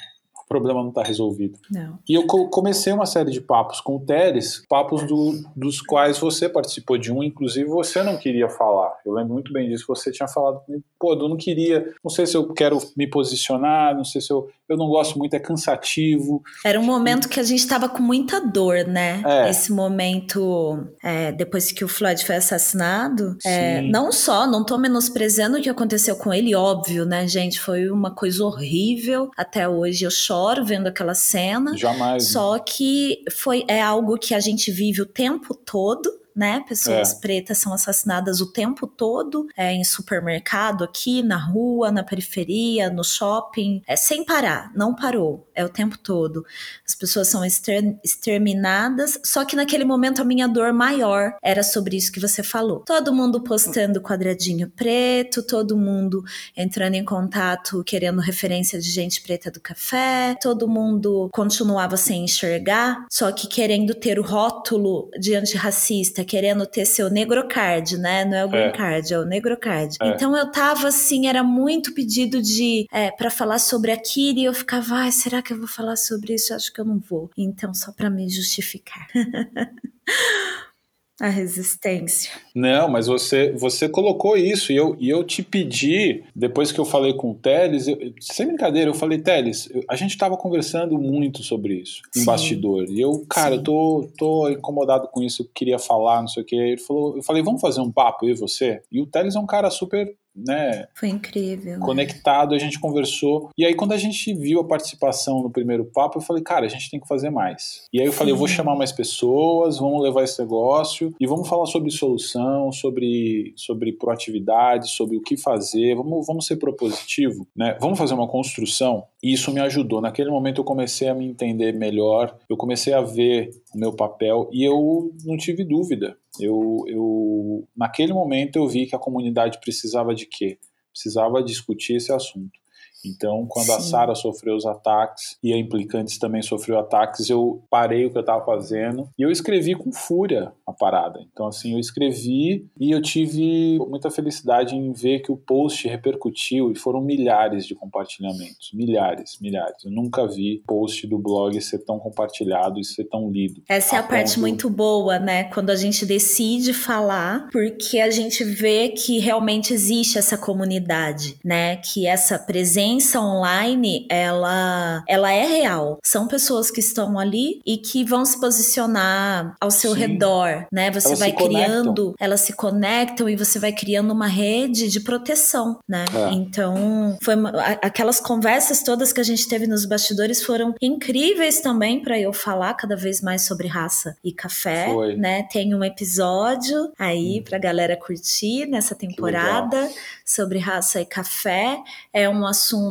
O problema não está resolvido. Não. E eu comecei uma série de papos com o Teres, papos do, dos quais você participou de um, inclusive você não queria falar. Eu lembro muito bem disso. Você tinha falado comigo, pô, eu não queria, não sei se eu quero me posicionar, não sei se eu, eu não gosto muito, é cansativo. Era um momento que a gente estava com muita dor, né? É. Esse momento, é, depois que o Floyd foi assassinado. É, não só, não tô menosprezando o que aconteceu com ele, óbvio, né, gente? Foi uma coisa horrível. Até hoje eu choro vendo aquela cena. Jamais. Só que foi, é algo que a gente vive o tempo todo né? Pessoas é. pretas são assassinadas o tempo todo é, em supermercado, aqui na rua, na periferia, no shopping, é, sem parar, não parou, é o tempo todo. As pessoas são exter exterminadas, só que naquele momento a minha dor maior era sobre isso que você falou. Todo mundo postando quadradinho preto, todo mundo entrando em contato querendo referência de gente preta do café, todo mundo continuava sem enxergar, só que querendo ter o rótulo de antirracista querendo ter seu negrocard, né? Não é o green é. card, é o negrocard. É. Então eu tava assim, era muito pedido de é, para falar sobre aquilo e eu ficava, ai, será que eu vou falar sobre isso? Eu acho que eu não vou. Então, só para me justificar. a resistência. Não, mas você você colocou isso e eu, e eu te pedi, depois que eu falei com o Teles, eu, sem brincadeira, eu falei, Teles, a gente estava conversando muito sobre isso em Sim. bastidor. E eu, cara, Sim. eu tô, tô incomodado com isso, eu queria falar, não sei o que. Ele falou, eu falei, vamos fazer um papo, eu e você? E o Teles é um cara super né? Foi incrível. Né? Conectado, né? a gente conversou. E aí, quando a gente viu a participação no primeiro papo, eu falei, cara, a gente tem que fazer mais. E aí eu Sim. falei, eu vou chamar mais pessoas, vamos levar esse negócio e vamos falar sobre solução, sobre, sobre proatividade, sobre o que fazer, vamos, vamos ser propositivo, né? Vamos fazer uma construção. E isso me ajudou. Naquele momento eu comecei a me entender melhor, eu comecei a ver o meu papel e eu não tive dúvida. Eu, eu naquele momento eu vi que a comunidade precisava de quê? Precisava discutir esse assunto. Então, quando Sim. a Sara sofreu os ataques e a Implicantes também sofreu ataques, eu parei o que eu estava fazendo e eu escrevi com fúria a parada. Então, assim, eu escrevi e eu tive muita felicidade em ver que o post repercutiu e foram milhares de compartilhamentos. Milhares, milhares. Eu nunca vi post do blog ser tão compartilhado e ser tão lido. Essa é a, a parte muito boa, né? Quando a gente decide falar, porque a gente vê que realmente existe essa comunidade, né? Que essa presença presença online, ela, ela é real. São pessoas que estão ali e que vão se posicionar ao seu Sim. redor, né? Você elas vai criando, conectam. elas se conectam e você vai criando uma rede de proteção, né? É. Então, foi uma, aquelas conversas todas que a gente teve nos bastidores foram incríveis também para eu falar cada vez mais sobre raça e café, foi. né? Tem um episódio aí hum. pra galera curtir nessa temporada sobre raça e café. É um assunto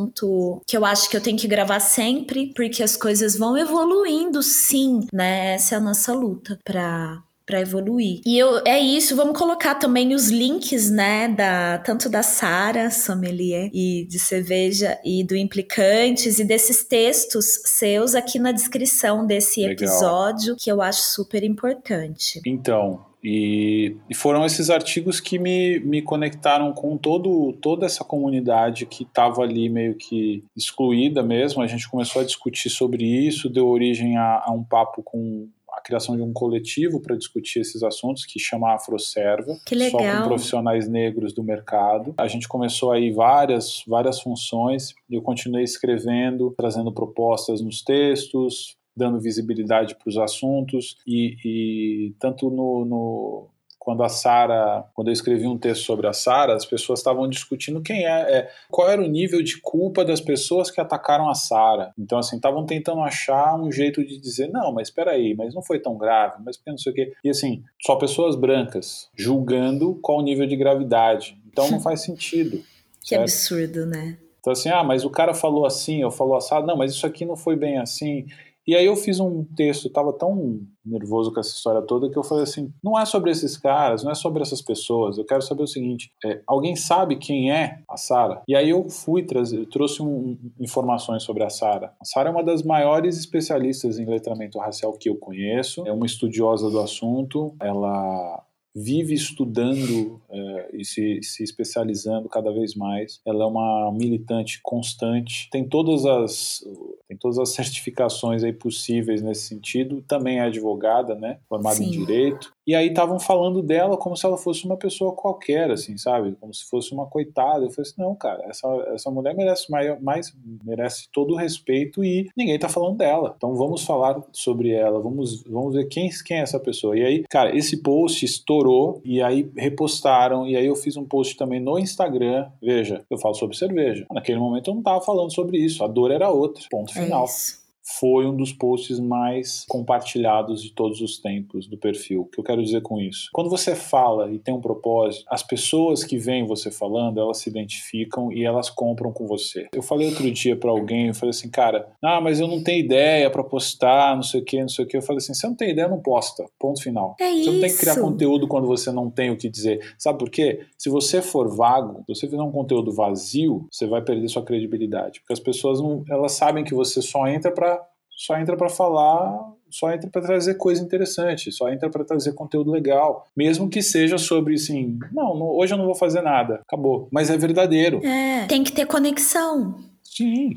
que eu acho que eu tenho que gravar sempre, porque as coisas vão evoluindo, sim, né? Essa é a nossa luta para para evoluir. E eu, é isso, vamos colocar também os links, né, da tanto da Sara Sommelier e de cerveja e do Implicantes e desses textos seus aqui na descrição desse Legal. episódio, que eu acho super importante. Então, e, e, foram esses artigos que me, me conectaram com todo, toda essa comunidade que estava ali meio que excluída mesmo. A gente começou a discutir sobre isso, deu origem a, a um papo com a criação de um coletivo para discutir esses assuntos que chama Afroserva, só com profissionais negros do mercado. A gente começou aí várias várias funções. Eu continuei escrevendo, trazendo propostas nos textos, dando visibilidade para os assuntos e, e tanto no, no, quando a Sara, quando eu escrevi um texto sobre a Sara, as pessoas estavam discutindo quem é, é, qual era o nível de culpa das pessoas que atacaram a Sara. Então assim, estavam tentando achar um jeito de dizer, não, mas espera aí, mas não foi tão grave, mas não sei o quê. E assim, só pessoas brancas julgando qual o nível de gravidade. Então não faz sentido. que certo? absurdo, né? Então assim, ah, mas o cara falou assim, eu falou assado, não, mas isso aqui não foi bem assim. E aí eu fiz um texto, estava tão nervoso com essa história toda que eu falei assim, não é sobre esses caras, não é sobre essas pessoas. Eu quero saber o seguinte: é, alguém sabe quem é a Sara? E aí eu fui trazer, trouxe um, informações sobre a Sara. A Sara é uma das maiores especialistas em letramento racial que eu conheço. É uma estudiosa do assunto. Ela vive estudando é, e se, se especializando cada vez mais. Ela é uma militante constante, tem todas as tem todas as certificações aí possíveis nesse sentido. Também é advogada, né, formada Sim. em direito. E aí estavam falando dela como se ela fosse uma pessoa qualquer, assim, sabe? Como se fosse uma coitada. Eu falei assim, não, cara, essa, essa mulher merece mais, mais merece todo o respeito e ninguém tá falando dela. Então vamos falar sobre ela, vamos, vamos ver quem, quem é essa pessoa. E aí, cara, esse post estourou e aí repostaram e aí eu fiz um post também no Instagram. Veja, eu falo sobre cerveja. Naquele momento eu não tava falando sobre isso, a dor era outra. Ponto final. É foi um dos posts mais compartilhados de todos os tempos do perfil. O que eu quero dizer com isso? Quando você fala e tem um propósito, as pessoas que veem você falando, elas se identificam e elas compram com você. Eu falei outro dia para alguém, eu falei assim, cara, ah, mas eu não tenho ideia para postar, não sei o que, não sei o que. Eu falei assim, você não tem ideia, não posta. Ponto final. É você isso. não tem que criar conteúdo quando você não tem o que dizer. Sabe por quê? Se você for vago, se você fizer um conteúdo vazio, você vai perder sua credibilidade, porque as pessoas não, elas sabem que você só entra para só entra para falar, só entra para trazer coisa interessante, só entra para trazer conteúdo legal, mesmo que seja sobre assim, não, não, hoje eu não vou fazer nada, acabou. Mas é verdadeiro. É, tem que ter conexão. Sim.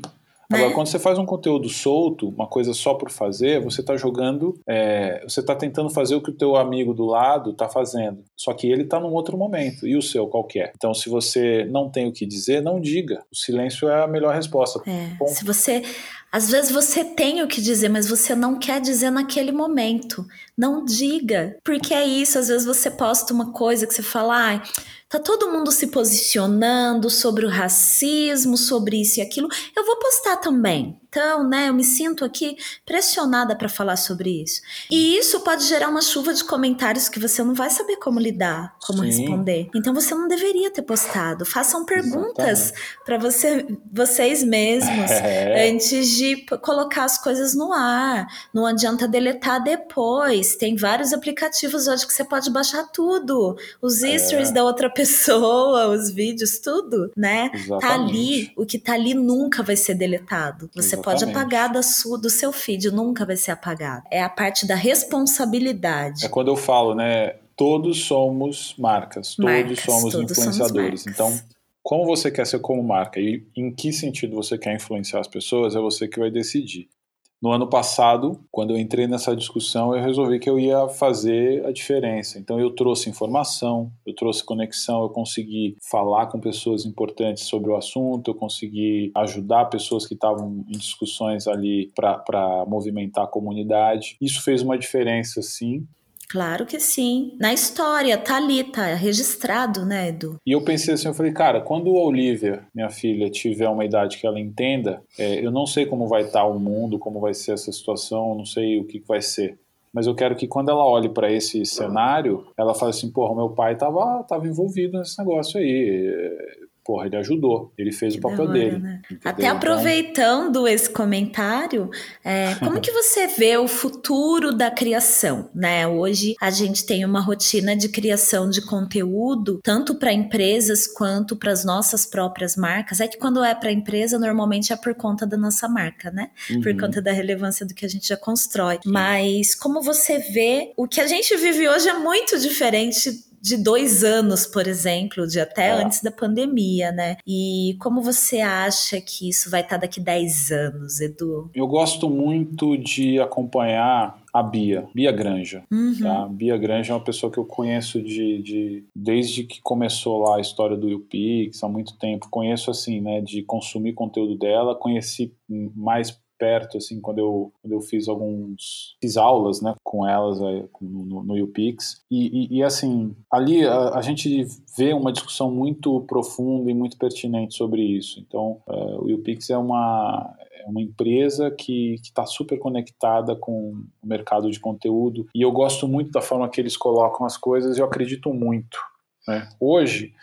Agora, né? quando você faz um conteúdo solto, uma coisa só por fazer, você está jogando, é, você está tentando fazer o que o teu amigo do lado está fazendo. Só que ele está num outro momento. E o seu qual é? Então, se você não tem o que dizer, não diga. O silêncio é a melhor resposta. É, se você Às vezes você tem o que dizer, mas você não quer dizer naquele momento. Não diga, porque é isso. Às vezes você posta uma coisa que você fala, ah, tá todo mundo se posicionando sobre o racismo, sobre isso e aquilo. Eu vou postar também. Então, né, eu me sinto aqui pressionada para falar sobre isso. E isso pode gerar uma chuva de comentários que você não vai saber como lidar, como Sim. responder. Então você não deveria ter postado. Façam perguntas para você, vocês mesmos é. antes de colocar as coisas no ar. Não adianta deletar depois. Tem vários aplicativos hoje que você pode baixar tudo. Os é. stories da outra pessoa, os vídeos, tudo, né? Exatamente. Tá ali, o que tá ali nunca vai ser deletado. Você Exatamente. Pode apagar da sua, do seu feed, nunca vai ser apagado. É a parte da responsabilidade. É quando eu falo, né? Todos somos marcas, marcas todos somos todos influenciadores. Somos então, como você quer ser como marca e em que sentido você quer influenciar as pessoas, é você que vai decidir. No ano passado, quando eu entrei nessa discussão, eu resolvi que eu ia fazer a diferença. Então eu trouxe informação, eu trouxe conexão, eu consegui falar com pessoas importantes sobre o assunto, eu consegui ajudar pessoas que estavam em discussões ali para movimentar a comunidade. Isso fez uma diferença, sim. Claro que sim. Na história, tá ali, tá registrado, né, Edu? E eu pensei assim, eu falei, cara, quando a Olivia, minha filha, tiver uma idade que ela entenda, é, eu não sei como vai estar tá o mundo, como vai ser essa situação, não sei o que, que vai ser. Mas eu quero que quando ela olhe para esse cenário, ela fale assim, porra, meu pai tava, tava envolvido nesse negócio aí porra, ele ajudou, ele fez que o papel hora, dele. Né? Até então, aproveitando esse comentário, é, como que você vê o futuro da criação, né? Hoje a gente tem uma rotina de criação de conteúdo, tanto para empresas quanto para as nossas próprias marcas. É que quando é para empresa, normalmente é por conta da nossa marca, né? Uhum. Por conta da relevância do que a gente já constrói. Mas como você vê, o que a gente vive hoje é muito diferente de dois anos, por exemplo, de até é. antes da pandemia, né? E como você acha que isso vai estar daqui 10 anos, Edu? Eu gosto muito de acompanhar a Bia, Bia Granja. Uhum. Tá? Bia Granja é uma pessoa que eu conheço de, de desde que começou lá a história do YouPix, há muito tempo. Conheço assim, né, de consumir conteúdo dela, conheci mais perto, assim, quando eu, quando eu fiz alguns. fiz aulas, né, com elas é, no, no UPix. E, e, e, assim, ali a, a, gente vê uma discussão muito profunda e muito pertinente sobre isso. Então, uh, o UPix é uma, é uma empresa que está super conectada com o mercado de conteúdo e eu gosto muito da forma que eles colocam as coisas eu acredito muito. Né? Hoje,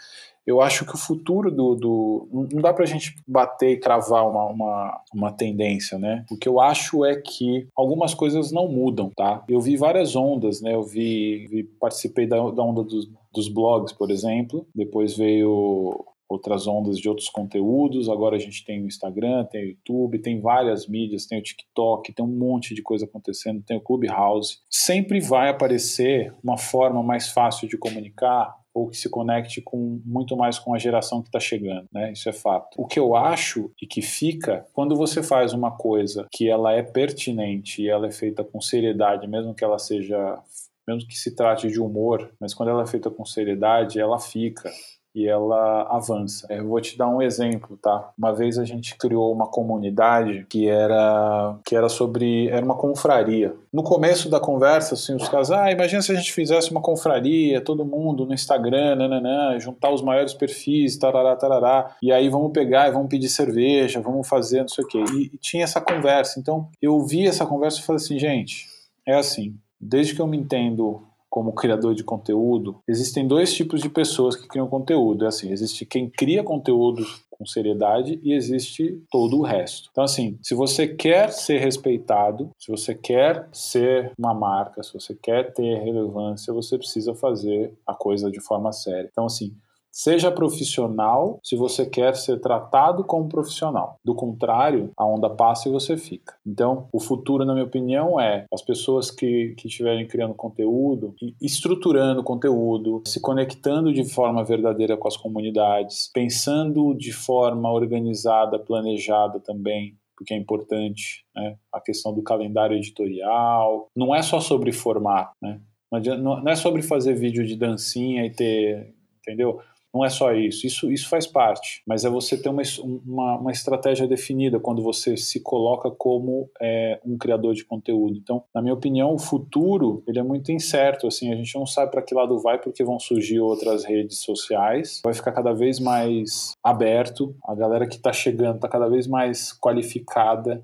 eu acho que o futuro do. do não dá para a gente bater e cravar uma, uma, uma, tendência, né? O que eu acho é que algumas coisas não mudam, tá? Eu vi várias ondas, né? Eu vi. vi participei da, da onda dos, dos blogs, por exemplo. Depois veio outras ondas de outros conteúdos. Agora a gente tem o Instagram, tem o YouTube, tem várias mídias, tem o TikTok, tem um monte de coisa acontecendo, tem o Clubhouse. Sempre vai aparecer uma forma mais fácil de comunicar ou que se conecte com muito mais com a geração que está chegando, né? Isso é fato. O que eu acho e que fica quando você faz uma coisa que ela é pertinente e ela é feita com seriedade, mesmo que ela seja mesmo que se trate de humor, mas quando ela é feita com seriedade, ela fica e ela avança. Eu vou te dar um exemplo, tá? Uma vez a gente criou uma comunidade que era que era sobre era uma confraria. No começo da conversa, assim, os caras, ah, imagina se a gente fizesse uma confraria, todo mundo no Instagram, nananã, juntar os maiores perfis, tarará, tarará, e aí vamos pegar e vamos pedir cerveja, vamos fazer não sei o quê. E, e tinha essa conversa. Então, eu vi essa conversa e falei assim, gente, é assim, desde que eu me entendo como criador de conteúdo, existem dois tipos de pessoas que criam conteúdo. É assim, existe quem cria conteúdo com seriedade e existe todo o resto. Então, assim, se você quer ser respeitado, se você quer ser uma marca, se você quer ter relevância, você precisa fazer a coisa de forma séria. Então, assim, Seja profissional se você quer ser tratado como profissional. Do contrário, a onda passa e você fica. Então, o futuro, na minha opinião, é as pessoas que, que estiverem criando conteúdo, estruturando conteúdo, se conectando de forma verdadeira com as comunidades, pensando de forma organizada, planejada também, porque é importante, né? a questão do calendário editorial. Não é só sobre formato, né? Não é sobre fazer vídeo de dancinha e ter, entendeu? Não é só isso. Isso, isso faz parte. Mas é você ter uma, uma, uma estratégia definida quando você se coloca como é, um criador de conteúdo. Então, na minha opinião, o futuro ele é muito incerto. Assim, a gente não sabe para que lado vai porque vão surgir outras redes sociais. Vai ficar cada vez mais aberto. A galera que está chegando está cada vez mais qualificada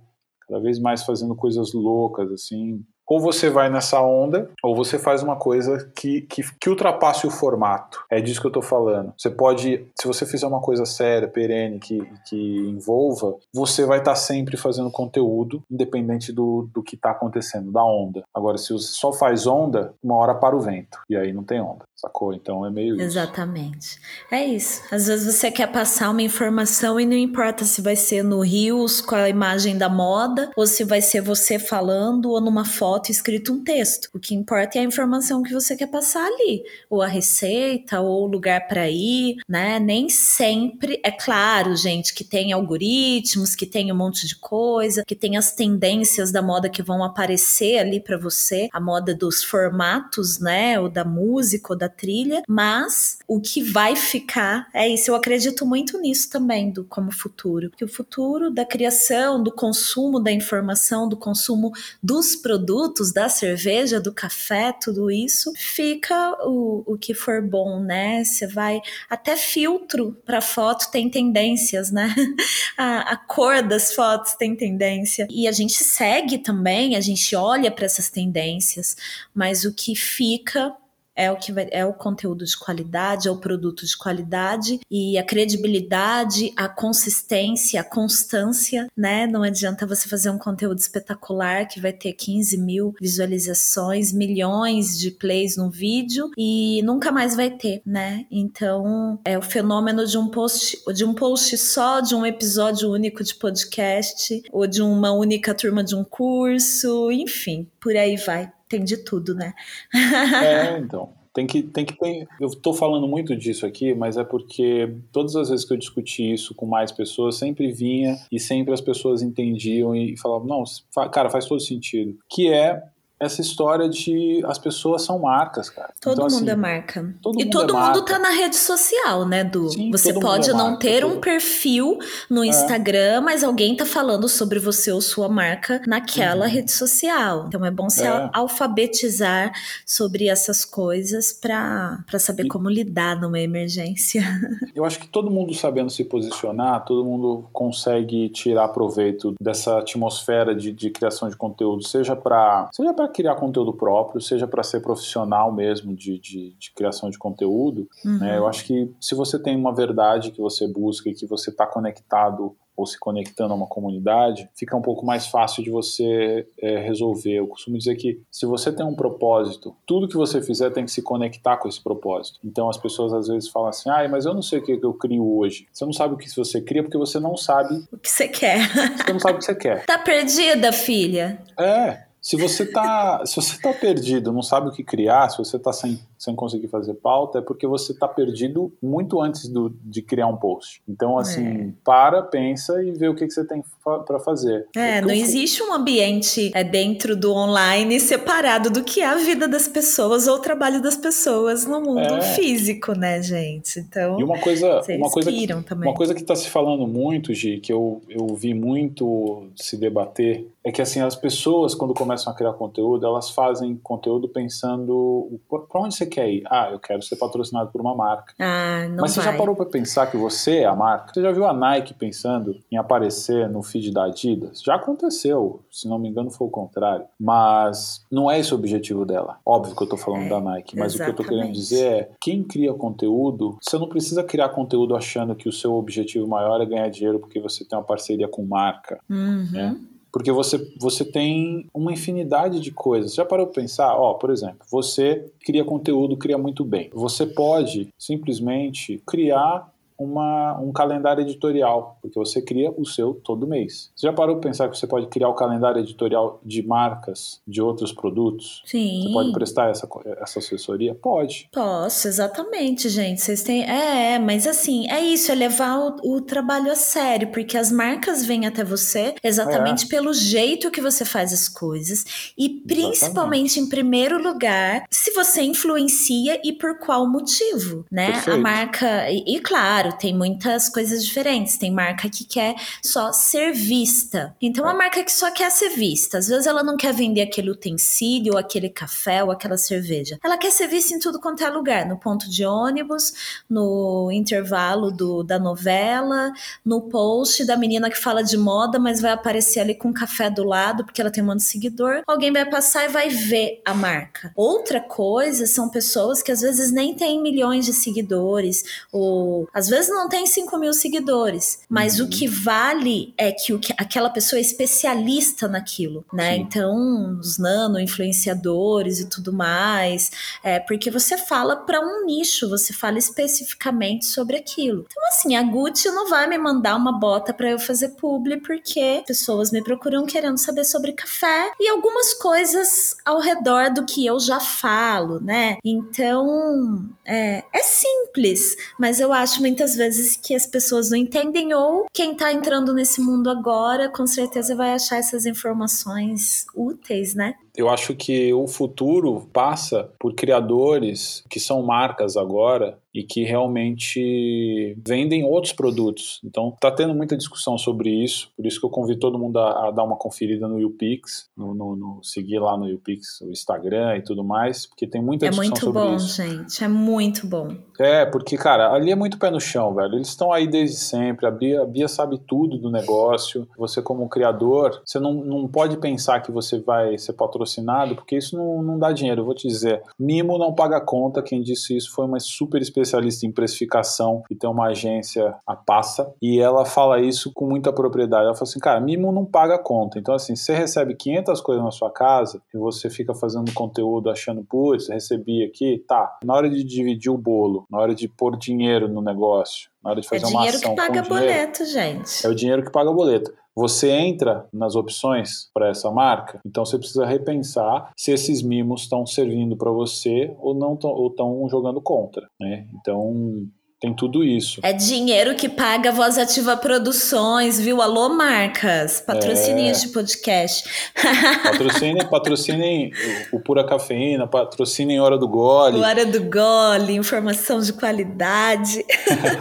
cada vez mais fazendo coisas loucas, assim, ou você vai nessa onda, ou você faz uma coisa que, que, que ultrapasse o formato. É disso que eu estou falando. Você pode, se você fizer uma coisa séria, perene, que, que envolva, você vai estar tá sempre fazendo conteúdo, independente do, do que está acontecendo, da onda. Agora, se você só faz onda, uma hora para o vento, e aí não tem onda, sacou? Então é meio isso. Exatamente. É isso. Às vezes você quer passar uma informação e não importa se vai ser no Rios com a imagem da moda, ou se vai ser você falando, ou numa foto foto escrito um texto. O que importa é a informação que você quer passar ali, ou a receita, ou o lugar para ir, né? Nem sempre é claro, gente, que tem algoritmos, que tem um monte de coisa, que tem as tendências da moda que vão aparecer ali para você, a moda dos formatos, né, ou da música ou da trilha, mas o que vai ficar é isso. Eu acredito muito nisso também do como futuro, que o futuro da criação, do consumo da informação, do consumo dos produtos da cerveja, do café, tudo isso, fica o, o que for bom, né? Você vai. Até filtro para foto tem tendências, né? A, a cor das fotos tem tendência. E a gente segue também, a gente olha para essas tendências, mas o que fica é o que vai, é o conteúdo de qualidade, é o produto de qualidade e a credibilidade, a consistência, a constância, né? Não adianta você fazer um conteúdo espetacular que vai ter 15 mil visualizações, milhões de plays no vídeo e nunca mais vai ter, né? Então é o fenômeno de um post, de um post só, de um episódio único de podcast ou de uma única turma de um curso, enfim, por aí vai tem de tudo, né? é, então. Tem que, tem que ter. Eu estou falando muito disso aqui, mas é porque todas as vezes que eu discuti isso com mais pessoas, sempre vinha e sempre as pessoas entendiam e falavam: não, cara, faz todo sentido. Que é essa história de as pessoas são marcas, cara. Todo então, mundo assim, é marca. Todo e mundo todo é mundo tá na rede social, né, Du? Sim, você pode é não marca, ter todo... um perfil no é. Instagram, mas alguém tá falando sobre você ou sua marca naquela uhum. rede social. Então é bom se é. alfabetizar sobre essas coisas para saber e... como lidar numa emergência. Eu acho que todo mundo sabendo se posicionar, todo mundo consegue tirar proveito dessa atmosfera de, de criação de conteúdo, seja para seja para criar conteúdo próprio, seja para ser profissional mesmo de, de, de criação de conteúdo. Uhum. Né? Eu acho que se você tem uma verdade que você busca e que você está conectado ou se conectando a uma comunidade, fica um pouco mais fácil de você é, resolver. Eu costumo dizer que se você tem um propósito, tudo que você fizer tem que se conectar com esse propósito. Então as pessoas às vezes falam assim: ah, mas eu não sei o que eu crio hoje. Você não sabe o que você cria porque você não sabe o que você quer. Você não sabe o que você quer. Tá perdida, filha? É. Se você está se você tá perdido, não sabe o que criar, se você está sem, sem conseguir fazer pauta, é porque você está perdido muito antes do, de criar um post. Então, assim, é. para, pensa e vê o que, que você tem para fazer. É, é não existe um ambiente é, dentro do online separado do que é a vida das pessoas ou o trabalho das pessoas no mundo é. físico, né, gente? Então, e uma coisa, uma coisa que, também. Uma coisa que está se falando muito, Gi, que eu, eu vi muito se debater, é que assim, as pessoas, quando começam começam a criar conteúdo, elas fazem conteúdo pensando para onde você quer ir. Ah, eu quero ser patrocinado por uma marca. Ah, não Mas você vai. já parou para pensar que você é a marca? Você já viu a Nike pensando em aparecer no feed da Adidas? Já aconteceu, se não me engano foi o contrário. Mas não é esse o objetivo dela. Óbvio que eu estou falando é, da Nike, mas exatamente. o que eu estou querendo dizer é, quem cria conteúdo, você não precisa criar conteúdo achando que o seu objetivo maior é ganhar dinheiro porque você tem uma parceria com marca. Uhum. Né? Porque você, você tem uma infinidade de coisas. Já parou para pensar? Ó, por exemplo, você cria conteúdo, cria muito bem. Você pode simplesmente criar uma, um calendário editorial, porque você cria o seu todo mês. Você já parou para pensar que você pode criar o calendário editorial de marcas de outros produtos? Sim. Você pode prestar essa, essa assessoria? Pode. Posso, exatamente, gente. Vocês têm. É, é mas assim, é isso, é levar o, o trabalho a sério, porque as marcas vêm até você exatamente é. pelo jeito que você faz as coisas e principalmente, exatamente. em primeiro lugar, se você influencia e por qual motivo, né? Perfeito. A marca. E, e claro, tem muitas coisas diferentes. Tem marca que quer só ser vista. Então, a é. marca que só quer ser vista. Às vezes ela não quer vender aquele utensílio, ou aquele café, ou aquela cerveja. Ela quer ser vista em tudo quanto é lugar. No ponto de ônibus, no intervalo do, da novela, no post da menina que fala de moda, mas vai aparecer ali com um café do lado, porque ela tem um monte de seguidor. Alguém vai passar e vai ver a marca. Outra coisa são pessoas que às vezes nem têm milhões de seguidores, ou às vezes não tem 5 mil seguidores, mas uhum. o que vale é que, o que aquela pessoa é especialista naquilo, né? Sim. Então, os nano influenciadores e tudo mais, é porque você fala para um nicho, você fala especificamente sobre aquilo. Então, assim, a Gucci não vai me mandar uma bota para eu fazer publi porque pessoas me procuram querendo saber sobre café e algumas coisas ao redor do que eu já falo, né? Então, é, é simples, mas eu acho muitas vezes que as pessoas não entendem ou quem tá entrando nesse mundo agora com certeza vai achar essas informações úteis, né? Eu acho que o futuro passa por criadores que são marcas agora e que realmente vendem outros produtos. Então, está tendo muita discussão sobre isso, por isso que eu convido todo mundo a, a dar uma conferida no YouPix, no, no, no, seguir lá no YouPix o Instagram e tudo mais, porque tem muita é discussão sobre bom, isso. É muito bom, gente, é muito bom. É, porque, cara, ali é muito pé no chão, velho. Eles estão aí desde sempre, a Bia, a Bia sabe tudo do negócio. Você, como criador, você não, não pode pensar que você vai ser patrocinado, porque isso não, não dá dinheiro. Eu vou te dizer, mimo não paga conta. Quem disse isso foi uma super especialista em precificação e tem uma agência, a Passa, e ela fala isso com muita propriedade. Ela fala assim, cara, mimo não paga conta. Então, assim, você recebe 500 coisas na sua casa e você fica fazendo conteúdo achando, putz, recebi aqui, tá. Na hora de dividir o bolo, na hora de pôr dinheiro no negócio, na hora de fazer é uma ação. É dinheiro que paga boleto, gente. É o dinheiro que paga boleto. Você entra nas opções para essa marca, então você precisa repensar se esses mimos estão servindo para você ou não estão jogando contra. Né? Então tem tudo isso. É dinheiro que paga a Voz Ativa Produções, viu? Alô, marcas. Patrocinem é... este podcast. Patrocinem, patrocinem o Pura Cafeína, patrocinem Hora do Gole. Hora do Gole, informação de qualidade.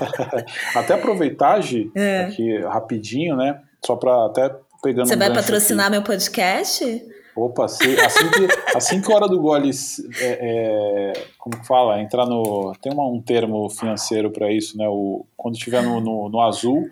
até aproveitar, Gi, é. aqui rapidinho, né? Só para até pegando Você um vai patrocinar aqui. meu podcast? Opa, se, assim, que, assim que a hora do gole, é, é, como que fala, entrar no. Tem uma, um termo financeiro para isso, né? O, quando estiver no, no, no, azul,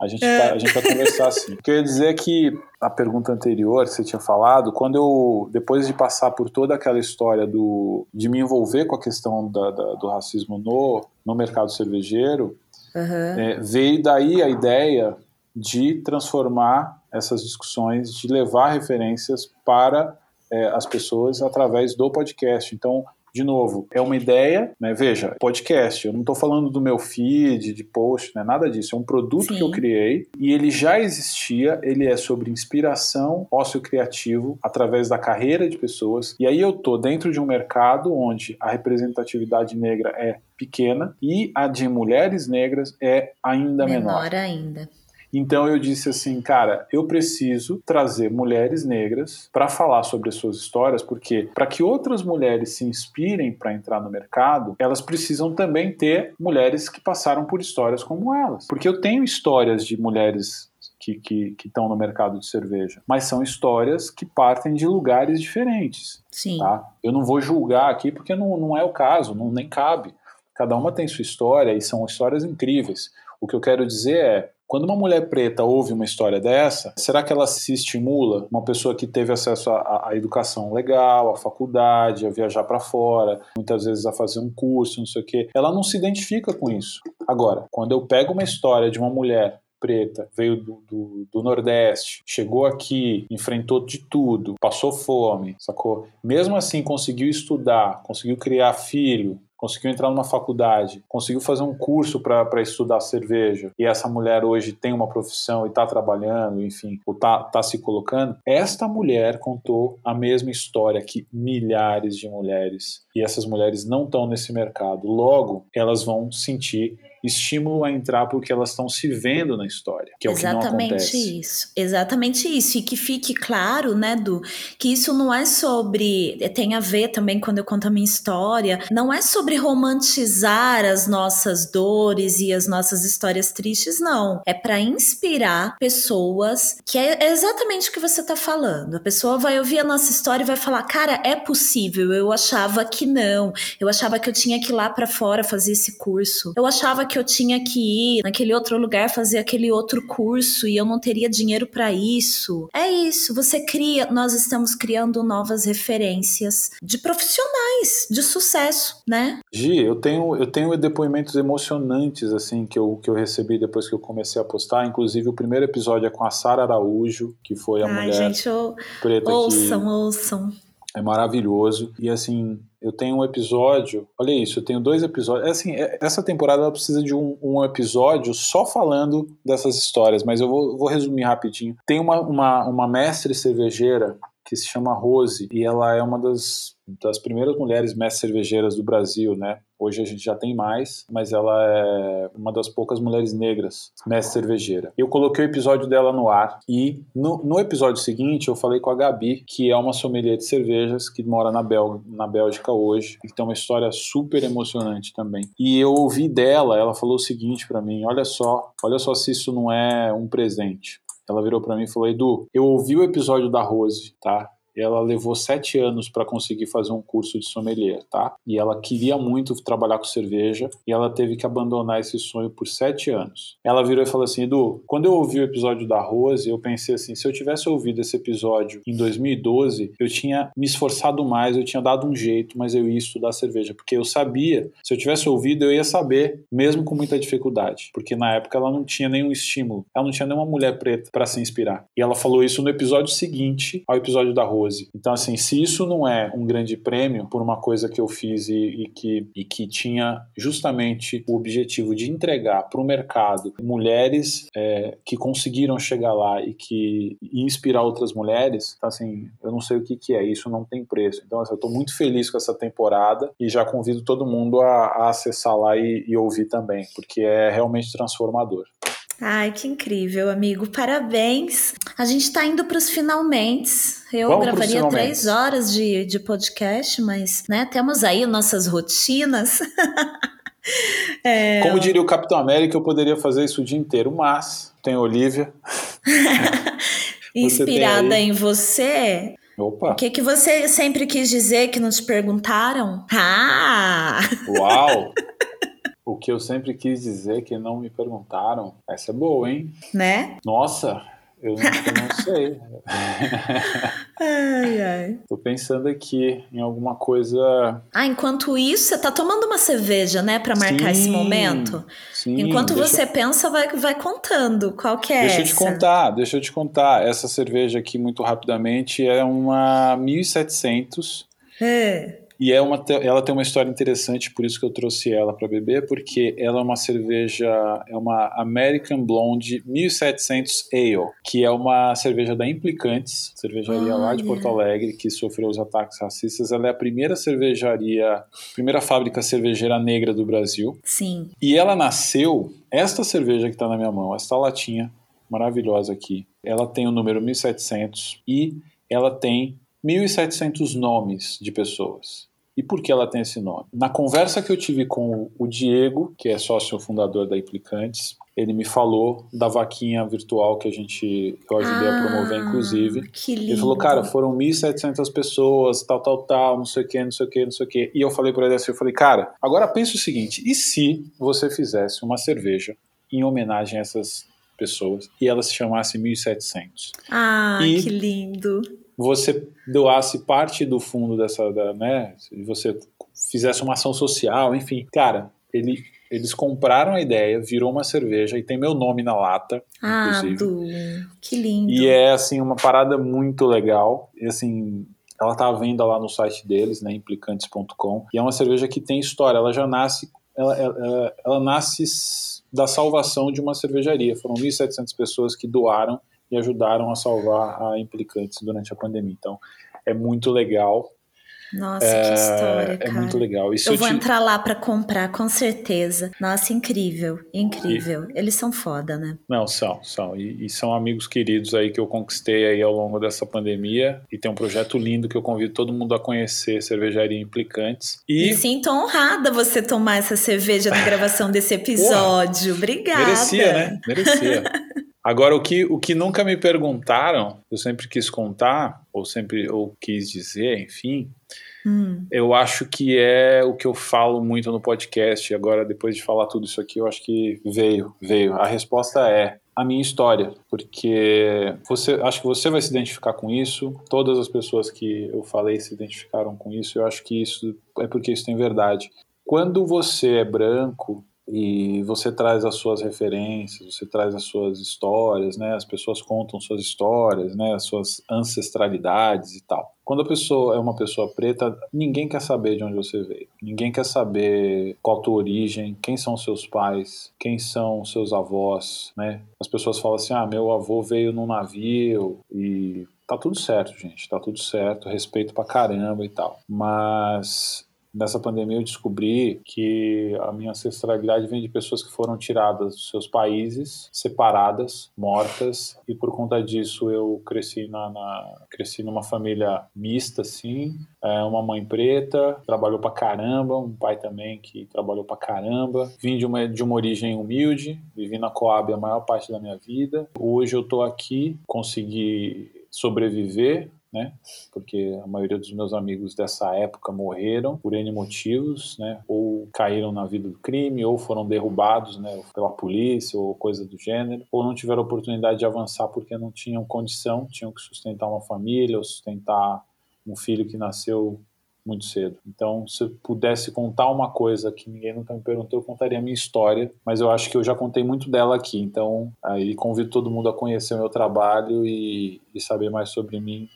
a gente, é. vai, a gente vai conversar assim. Eu ia dizer é que a pergunta anterior que você tinha falado, quando eu, depois de passar por toda aquela história do, de me envolver com a questão da, da, do racismo no, no mercado cervejeiro, uhum. veio daí a ideia de transformar essas discussões, de levar referências para é, as pessoas através do podcast. Então, de novo, é uma ideia, né? Veja, podcast, eu não estou falando do meu feed, de post, né? nada disso. É um produto Sim. que eu criei e ele já existia, ele é sobre inspiração, ócio criativo, através da carreira de pessoas. E aí eu tô dentro de um mercado onde a representatividade negra é pequena e a de mulheres negras é ainda menor. Menor ainda. Então eu disse assim, cara, eu preciso trazer mulheres negras para falar sobre as suas histórias, porque para que outras mulheres se inspirem para entrar no mercado, elas precisam também ter mulheres que passaram por histórias como elas. Porque eu tenho histórias de mulheres que, que, que estão no mercado de cerveja. Mas são histórias que partem de lugares diferentes. Sim. Tá? Eu não vou julgar aqui porque não, não é o caso, não, nem cabe. Cada uma tem sua história e são histórias incríveis. O que eu quero dizer é, quando uma mulher preta ouve uma história dessa, será que ela se estimula? Uma pessoa que teve acesso à, educação legal, à faculdade, a viajar para fora, muitas vezes a fazer um curso, não sei o quê, ela não se identifica com isso. Agora, quando eu pego uma história de uma mulher preta, veio do, do, do, Nordeste, chegou aqui, enfrentou de tudo, passou fome, sacou? Mesmo assim, conseguiu estudar, conseguiu criar filho, conseguiu entrar numa faculdade, conseguiu fazer um curso para estudar cerveja, e essa mulher hoje tem uma profissão e está trabalhando, enfim, ou está tá se colocando, esta mulher contou a mesma história que milhares de mulheres. E essas mulheres não estão nesse mercado. Logo, elas vão sentir estímulo a entrar porque elas estão se vendo na história, que é Exatamente o que não acontece. isso. Exatamente isso. E que fique claro, né, Du, que isso não é sobre. Tem a ver também quando eu conto a minha história, não é sobre romantizar as nossas dores e as nossas histórias tristes, não. É para inspirar pessoas, que é exatamente o que você tá falando. A pessoa vai ouvir a nossa história e vai falar: cara, é possível. Eu achava que não. Eu achava que eu tinha que ir lá para fora fazer esse curso. Eu achava que que eu tinha que ir naquele outro lugar fazer aquele outro curso e eu não teria dinheiro para isso. É isso, você cria, nós estamos criando novas referências de profissionais de sucesso, né? Gi, eu tenho eu tenho depoimentos emocionantes assim que eu, que eu recebi depois que eu comecei a postar, inclusive o primeiro episódio é com a Sara Araújo, que foi a Ai, mulher gente, eu... preta ouçam, que... ouçam. É maravilhoso. E assim, eu tenho um episódio. Olha isso, eu tenho dois episódios. Assim, é, essa temporada precisa de um, um, episódio só falando dessas histórias, mas eu vou, vou resumir rapidinho. Tem uma, uma, uma mestre cervejeira que se chama Rose e ela é uma das, das primeiras mulheres mestres cervejeiras do Brasil, né? Hoje a gente já tem mais, mas ela é uma das poucas mulheres negras mestre cervejeira. Eu coloquei o episódio dela no ar e no, no, episódio seguinte eu falei com a Gabi, que é uma sommelier de cervejas que mora na, Bel, na Bélgica hoje e que tem uma história super emocionante também. E eu ouvi dela, ela falou o seguinte para mim: olha só, olha só se isso não é um presente. Ela virou para mim e falou: Edu, eu ouvi o episódio da Rose, tá? Ela levou sete anos para conseguir fazer um curso de sommelier, tá? E ela queria muito trabalhar com cerveja e ela teve que abandonar esse sonho por sete anos. Ela virou e falou assim: Edu, quando eu ouvi o episódio da Rose, eu pensei assim: se eu tivesse ouvido esse episódio em 2012, eu tinha me esforçado mais, eu tinha dado um jeito, mas eu ia estudar cerveja, porque eu sabia, se eu tivesse ouvido, eu ia saber, mesmo com muita dificuldade, porque na época ela não tinha nenhum estímulo, ela não tinha nenhuma mulher preta para se inspirar. E ela falou isso no episódio seguinte ao episódio da Rose. Então, assim, se isso não é um grande prêmio por uma coisa que eu fiz e, e que, e que tinha justamente o objetivo de entregar para o mercado mulheres é, que conseguiram chegar lá e que e inspirar outras mulheres, então, assim, eu não sei o que, que é, isso não tem preço. Então, assim, eu estou muito feliz com essa temporada e já convido todo mundo a, a acessar lá e, e ouvir também, porque é realmente transformador. Ai, que incrível, amigo. Parabéns. A gente está indo para os finalmente. Eu Vamos gravaria três horas de, de podcast, mas né, temos aí nossas rotinas. é... Como diria o Capitão América, eu poderia fazer isso o dia inteiro, mas tem Olivia. Inspirada em você, Opa. O que, que você sempre quis dizer que não te perguntaram? Ah! Uau! O que eu sempre quis dizer que não me perguntaram. Essa é boa, hein? Né? Nossa, eu não, eu não sei. ai, ai. Tô pensando aqui em alguma coisa. Ah, enquanto isso, você tá tomando uma cerveja, né, para marcar sim, esse momento? Sim. Enquanto você pensa, vai, vai contando. Qual que é Deixa essa? eu te contar, deixa eu te contar. Essa cerveja aqui, muito rapidamente, é uma 1700. É. E é uma, ela tem uma história interessante, por isso que eu trouxe ela para beber, porque ela é uma cerveja, é uma American Blonde 1700 Ale, que é uma cerveja da Implicantes, cervejaria lá de Porto Alegre, que sofreu os ataques racistas. Ela é a primeira cervejaria, primeira fábrica cervejeira negra do Brasil. Sim. E ela nasceu, esta cerveja que está na minha mão, esta latinha maravilhosa aqui, ela tem o número 1700 e ela tem 1.700 nomes de pessoas. E por que ela tem esse nome? Na conversa que eu tive com o Diego, que é sócio fundador da Implicantes, ele me falou da vaquinha virtual que a gente eu ajudei ah, a promover, inclusive. Que lindo. Ele falou, cara, foram 1.700 pessoas, tal, tal, tal, não sei o que, não sei o que, não sei o que. E eu falei para ele assim, eu falei, cara, agora pensa o seguinte, e se você fizesse uma cerveja em homenagem a essas pessoas e ela se chamasse 1.700? Ah, e que lindo você doasse parte do fundo dessa, da, né, você fizesse uma ação social, enfim. Cara, ele, eles compraram a ideia, virou uma cerveja e tem meu nome na lata, ah, inclusive. Du, que lindo. E é, assim, uma parada muito legal. E, assim, Ela tá à venda lá no site deles, né, implicantes.com, e é uma cerveja que tem história, ela já nasce ela, ela, ela nasce da salvação de uma cervejaria. Foram 1.700 pessoas que doaram e ajudaram a salvar a Implicantes durante a pandemia. Então, é muito legal. Nossa, é, que história, cara. É muito legal. Isso eu, vou te... entrar lá para comprar, com certeza. Nossa, incrível, incrível. E... Eles são foda, né? Não, são, são. E, e, são amigos queridos aí que eu conquistei aí ao longo dessa pandemia. E tem um projeto lindo que eu convido todo mundo a conhecer, Cervejaria Implicantes. E, e sinto honrada você tomar essa cerveja na gravação desse episódio. Obrigada. Merecia, né? Merecia. Agora, o que, o que nunca me perguntaram, eu sempre quis contar, ou sempre ou quis dizer, enfim, hum. eu acho que é o que eu falo muito no podcast. Agora, depois de falar tudo isso aqui, eu acho que veio, veio. A resposta é a minha história, porque você, acho que você vai se identificar com isso. Todas as pessoas que eu falei se identificaram com isso. Eu acho que isso é porque isso tem verdade. Quando você é branco, e você traz as suas referências, você traz as suas histórias, né? As pessoas contam suas histórias, né? As suas ancestralidades e tal. Quando a pessoa é uma pessoa preta, ninguém quer saber de onde você veio. Ninguém quer saber qual a tua origem, quem são seus pais, quem são seus avós, né? As pessoas falam assim: "Ah, meu avô veio num navio e tá tudo certo, gente, tá tudo certo, respeito pra caramba e tal. Mas Nessa pandemia eu descobri que a minha ancestralidade vem de pessoas que foram tiradas dos seus países, separadas, mortas, e por conta disso eu cresci na, na cresci numa família mista, assim, é, uma mãe preta, trabalhou pra caramba, um pai também que trabalhou pra caramba. Vim de uma, de uma origem humilde, vivi na Coab a maior parte da minha vida. Hoje eu tô aqui, consegui sobreviver né? Porque a maioria dos meus amigos dessa época morreram por N motivos, né? Ou caíram na vida do crime, ou foram derrubados, né? Pela polícia, ou coisa do gênero, ou não tiveram oportunidade de avançar porque não tinham condição, tinham que sustentar uma família, ou sustentar um filho que nasceu muito cedo. Então, se eu pudesse contar uma coisa que ninguém nunca me perguntou, eu contaria a minha história, mas eu acho que eu já contei muito dela aqui. Então, aí convido todo mundo a conhecer o meu trabalho e, e saber mais sobre mim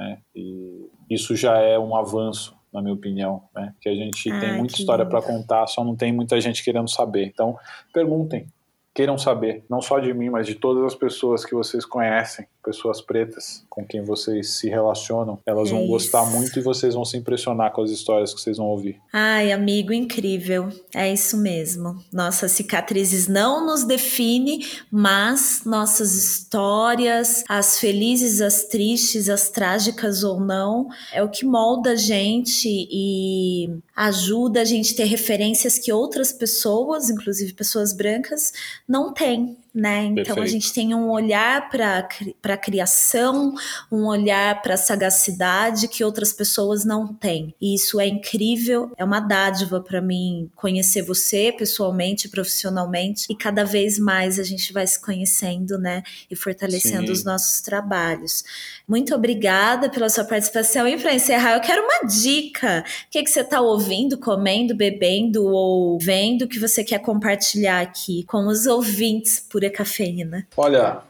né? E isso já é um avanço, na minha opinião, né? Que a gente ah, tem muita história para contar, só não tem muita gente querendo saber. Então, perguntem, queiram saber, não só de mim, mas de todas as pessoas que vocês conhecem, pessoas pretas com quem vocês se relacionam, elas é vão isso. gostar muito e vocês vão se impressionar com as histórias que vocês vão ouvir. Ai, amigo, incrível. É isso mesmo. Nossas cicatrizes não nos definem, mas nossas histórias, as felizes, as tristes, as trágicas ou não, é o que molda a gente e ajuda a gente a ter referências que outras pessoas, inclusive pessoas brancas, não têm né? Então Perfeito. a gente tem um olhar para a criação, um olhar para a sagacidade que outras pessoas não têm. E isso é incrível, é uma dádiva para mim conhecer você pessoalmente, profissionalmente, e cada vez mais a gente vai se conhecendo, né? E fortalecendo Sim. os nossos trabalhos. Muito obrigada pela sua participação. E para encerrar, eu quero uma dica. O que, que você está ouvindo, comendo, bebendo ou vendo que você quer compartilhar aqui com os ouvintes por pura cafeína? Olha,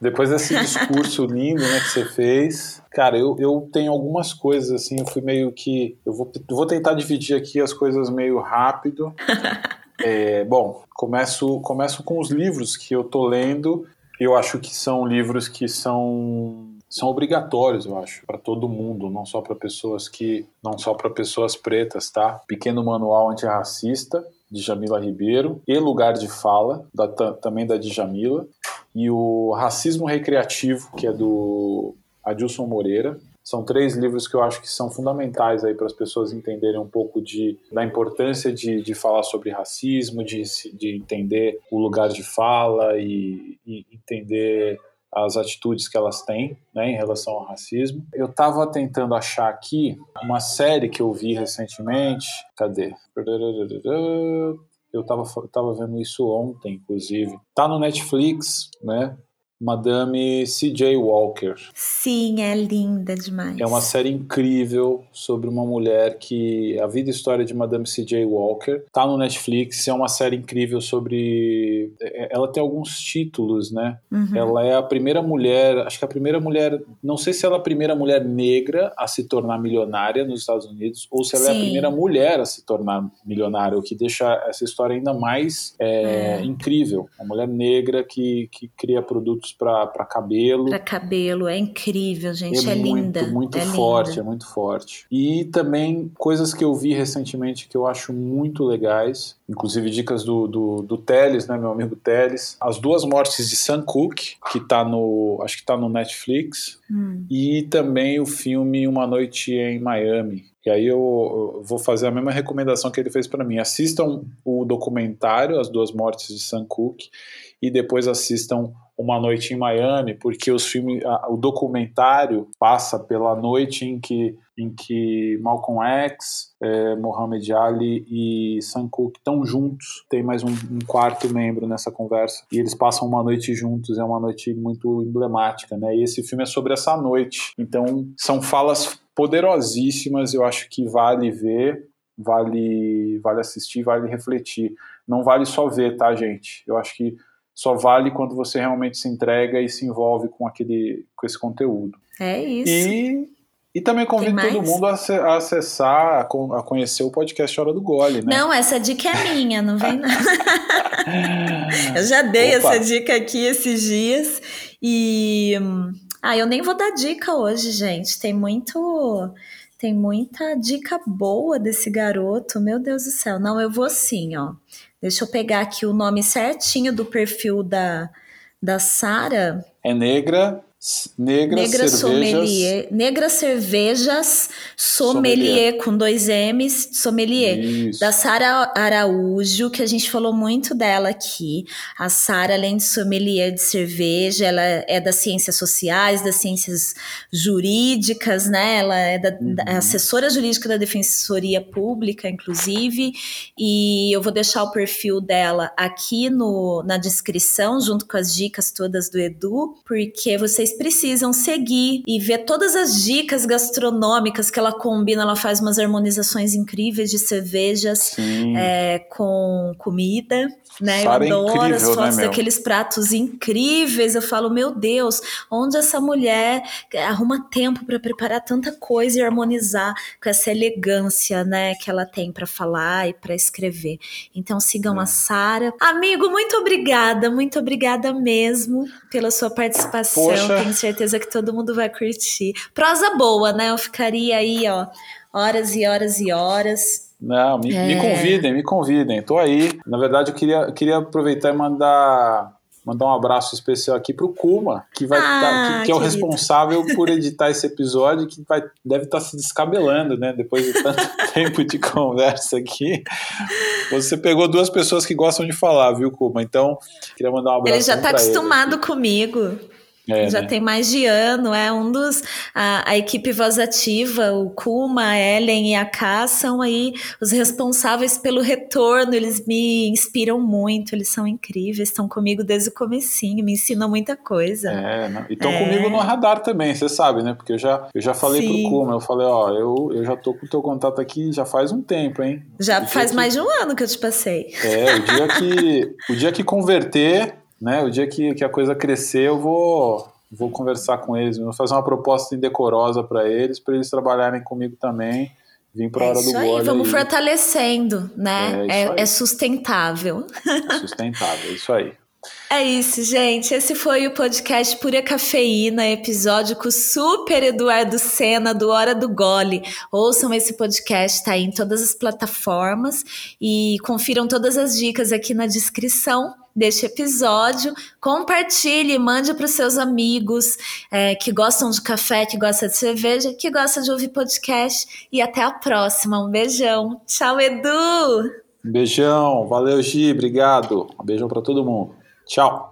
depois desse discurso lindo né, que você fez, cara, eu, eu tenho algumas coisas assim, eu fui meio que. Eu vou, eu vou tentar dividir aqui as coisas meio rápido. É, bom, começo, começo com os livros que eu tô lendo. Eu acho que são livros que são são obrigatórios, eu acho, para todo mundo, não só para pessoas que, não só para pessoas pretas, tá? Pequeno Manual Antirracista, de Jamila Ribeiro, e Lugar de Fala, da, também da Djamila, e o Racismo Recreativo, que é do Adilson Moreira. São três livros que eu acho que são fundamentais aí para as pessoas entenderem um pouco de, da importância de, de falar sobre racismo, de, de entender o lugar de fala e, e entender as atitudes que elas têm né, em relação ao racismo. Eu estava tentando achar aqui uma série que eu vi recentemente. Cadê? Eu estava tava vendo isso ontem, inclusive. Tá no Netflix, né? Madame C.J. Walker. Sim, é linda demais. É uma série incrível sobre uma mulher que. A vida e história de Madame C.J. Walker. Tá no Netflix, é uma série incrível sobre. É, ela tem alguns títulos, né? Uhum. Ela é a primeira mulher, acho que a primeira mulher. Não sei se ela é a primeira mulher negra a se tornar milionária nos Estados Unidos, ou se ela Sim. é a primeira mulher a se tornar milionária, o que deixa essa história ainda mais é, é. incrível. Uma mulher negra que, que cria produtos para cabelo. Para cabelo, é incrível, gente, é, é muito, linda. Muito é forte, linda. é muito forte. E também coisas que eu vi recentemente que eu acho muito legais, inclusive dicas do, do, do Teles, né, meu amigo Teles. As Duas Mortes de Sam Cooke, que tá no, acho que tá no Netflix. Hum. E também o filme Uma Noite em Miami, e aí eu, vou fazer a mesma recomendação que ele fez para mim. Assistam o documentário As Duas Mortes de Sam Cooke e depois assistam Uma Noite em Miami, porque os filmes, o documentário passa pela noite em que, em que Malcolm X, é, Mohamed Ali e Sam Cooke estão juntos. Tem mais um, um, quarto membro nessa conversa e eles passam uma noite juntos. É uma noite muito emblemática, né? E esse filme é sobre essa noite. Então são falas poderosíssimas. Eu acho que vale ver, vale, vale assistir, vale refletir. Não vale só ver, tá, gente? Eu acho que só vale quando você realmente se entrega e se envolve com aquele com esse conteúdo. É isso. E, e também convido todo mundo a, a acessar, a, conhecer o podcast Hora do Gole, né? Não, essa dica é minha, não vem não. eu já dei Opa. essa dica aqui esses dias e ah, eu nem vou dar dica hoje, gente. Tem muito tem muita dica boa desse garoto. Meu Deus do céu. Não, eu vou sim, ó. Deixa eu pegar aqui o nome certinho do perfil da, da Sara. É negra, Negra, Negra cervejas. Sommelier. Negra Cervejas Sommelier, sommelier, com dois M's, Sommelier. Isso. Da Sara Araújo, que a gente falou muito dela aqui. A Sara, além de sommelier de cerveja, ela é das ciências sociais, das ciências jurídicas, né? Ela é da, uhum. da assessora jurídica da Defensoria Pública, inclusive. E eu vou deixar o perfil dela aqui no, na descrição, junto com as dicas todas do Edu, porque vocês vocês precisam seguir e ver todas as dicas gastronômicas que ela combina. Ela faz umas harmonizações incríveis de cervejas é, com comida. Né? Eu é adoro incrível, as né, fotos né, daqueles pratos incríveis. Eu falo, meu Deus, onde essa mulher arruma tempo para preparar tanta coisa e harmonizar com essa elegância, né, que ela tem para falar e para escrever. Então sigam é. a Sara. Amigo, muito obrigada, muito obrigada mesmo pela sua participação. Poxa. Tenho certeza que todo mundo vai curtir. Prosa boa, né? Eu ficaria aí, ó, horas e horas e horas. Não, me, é. me convidem, me convidem. Tô aí. Na verdade, eu queria, queria aproveitar e mandar mandar um abraço especial aqui pro Kuma, que vai ah, tá, que, que é o responsável por editar esse episódio, que vai, deve estar tá se descabelando, né? Depois de tanto tempo de conversa aqui. Você pegou duas pessoas que gostam de falar, viu, Kuma? Então, queria mandar um abraço. Ele já tá acostumado comigo. É, Já né? tem mais de ano, é um dos. A, a, equipe Voz Ativa, o Kuma, a Ellen e a Ká são aí os responsáveis pelo retorno. Eles me inspiram muito, eles são incríveis, estão comigo desde o comecinho, me ensinam muita coisa. É, não, e estão é. comigo no radar também, você sabe, né? Porque eu já, eu já falei Sim. pro Kuma, eu falei, ó, eu, eu já tô com o teu contato aqui já faz um tempo, hein? Já faz que, mais de um ano que eu te passei. É, o dia que, o dia que converter né? O dia que, que a coisa crescer, eu vou, vou conversar com eles, vou fazer uma proposta indecorosa para eles, para eles trabalharem comigo também. Vim para a é hora do gole. Vamos aí. fortalecendo, né? É, é, é sustentável. É sustentável, é isso aí. É isso, gente. Esse foi o podcast Pura Cafeína, episódio com o super Eduardo Sena do Hora do Gole. Ouçam esse podcast, tá aí em todas as plataformas e confiram todas as dicas aqui na descrição deste episódio. Compartilhe, mande para os seus amigos é, que gostam de café, que gostam de cerveja, que gostam de ouvir podcast. E até a próxima. Um beijão. Tchau, Edu! beijão. Valeu, Gi. Obrigado. Um beijão para todo mundo. Tchau.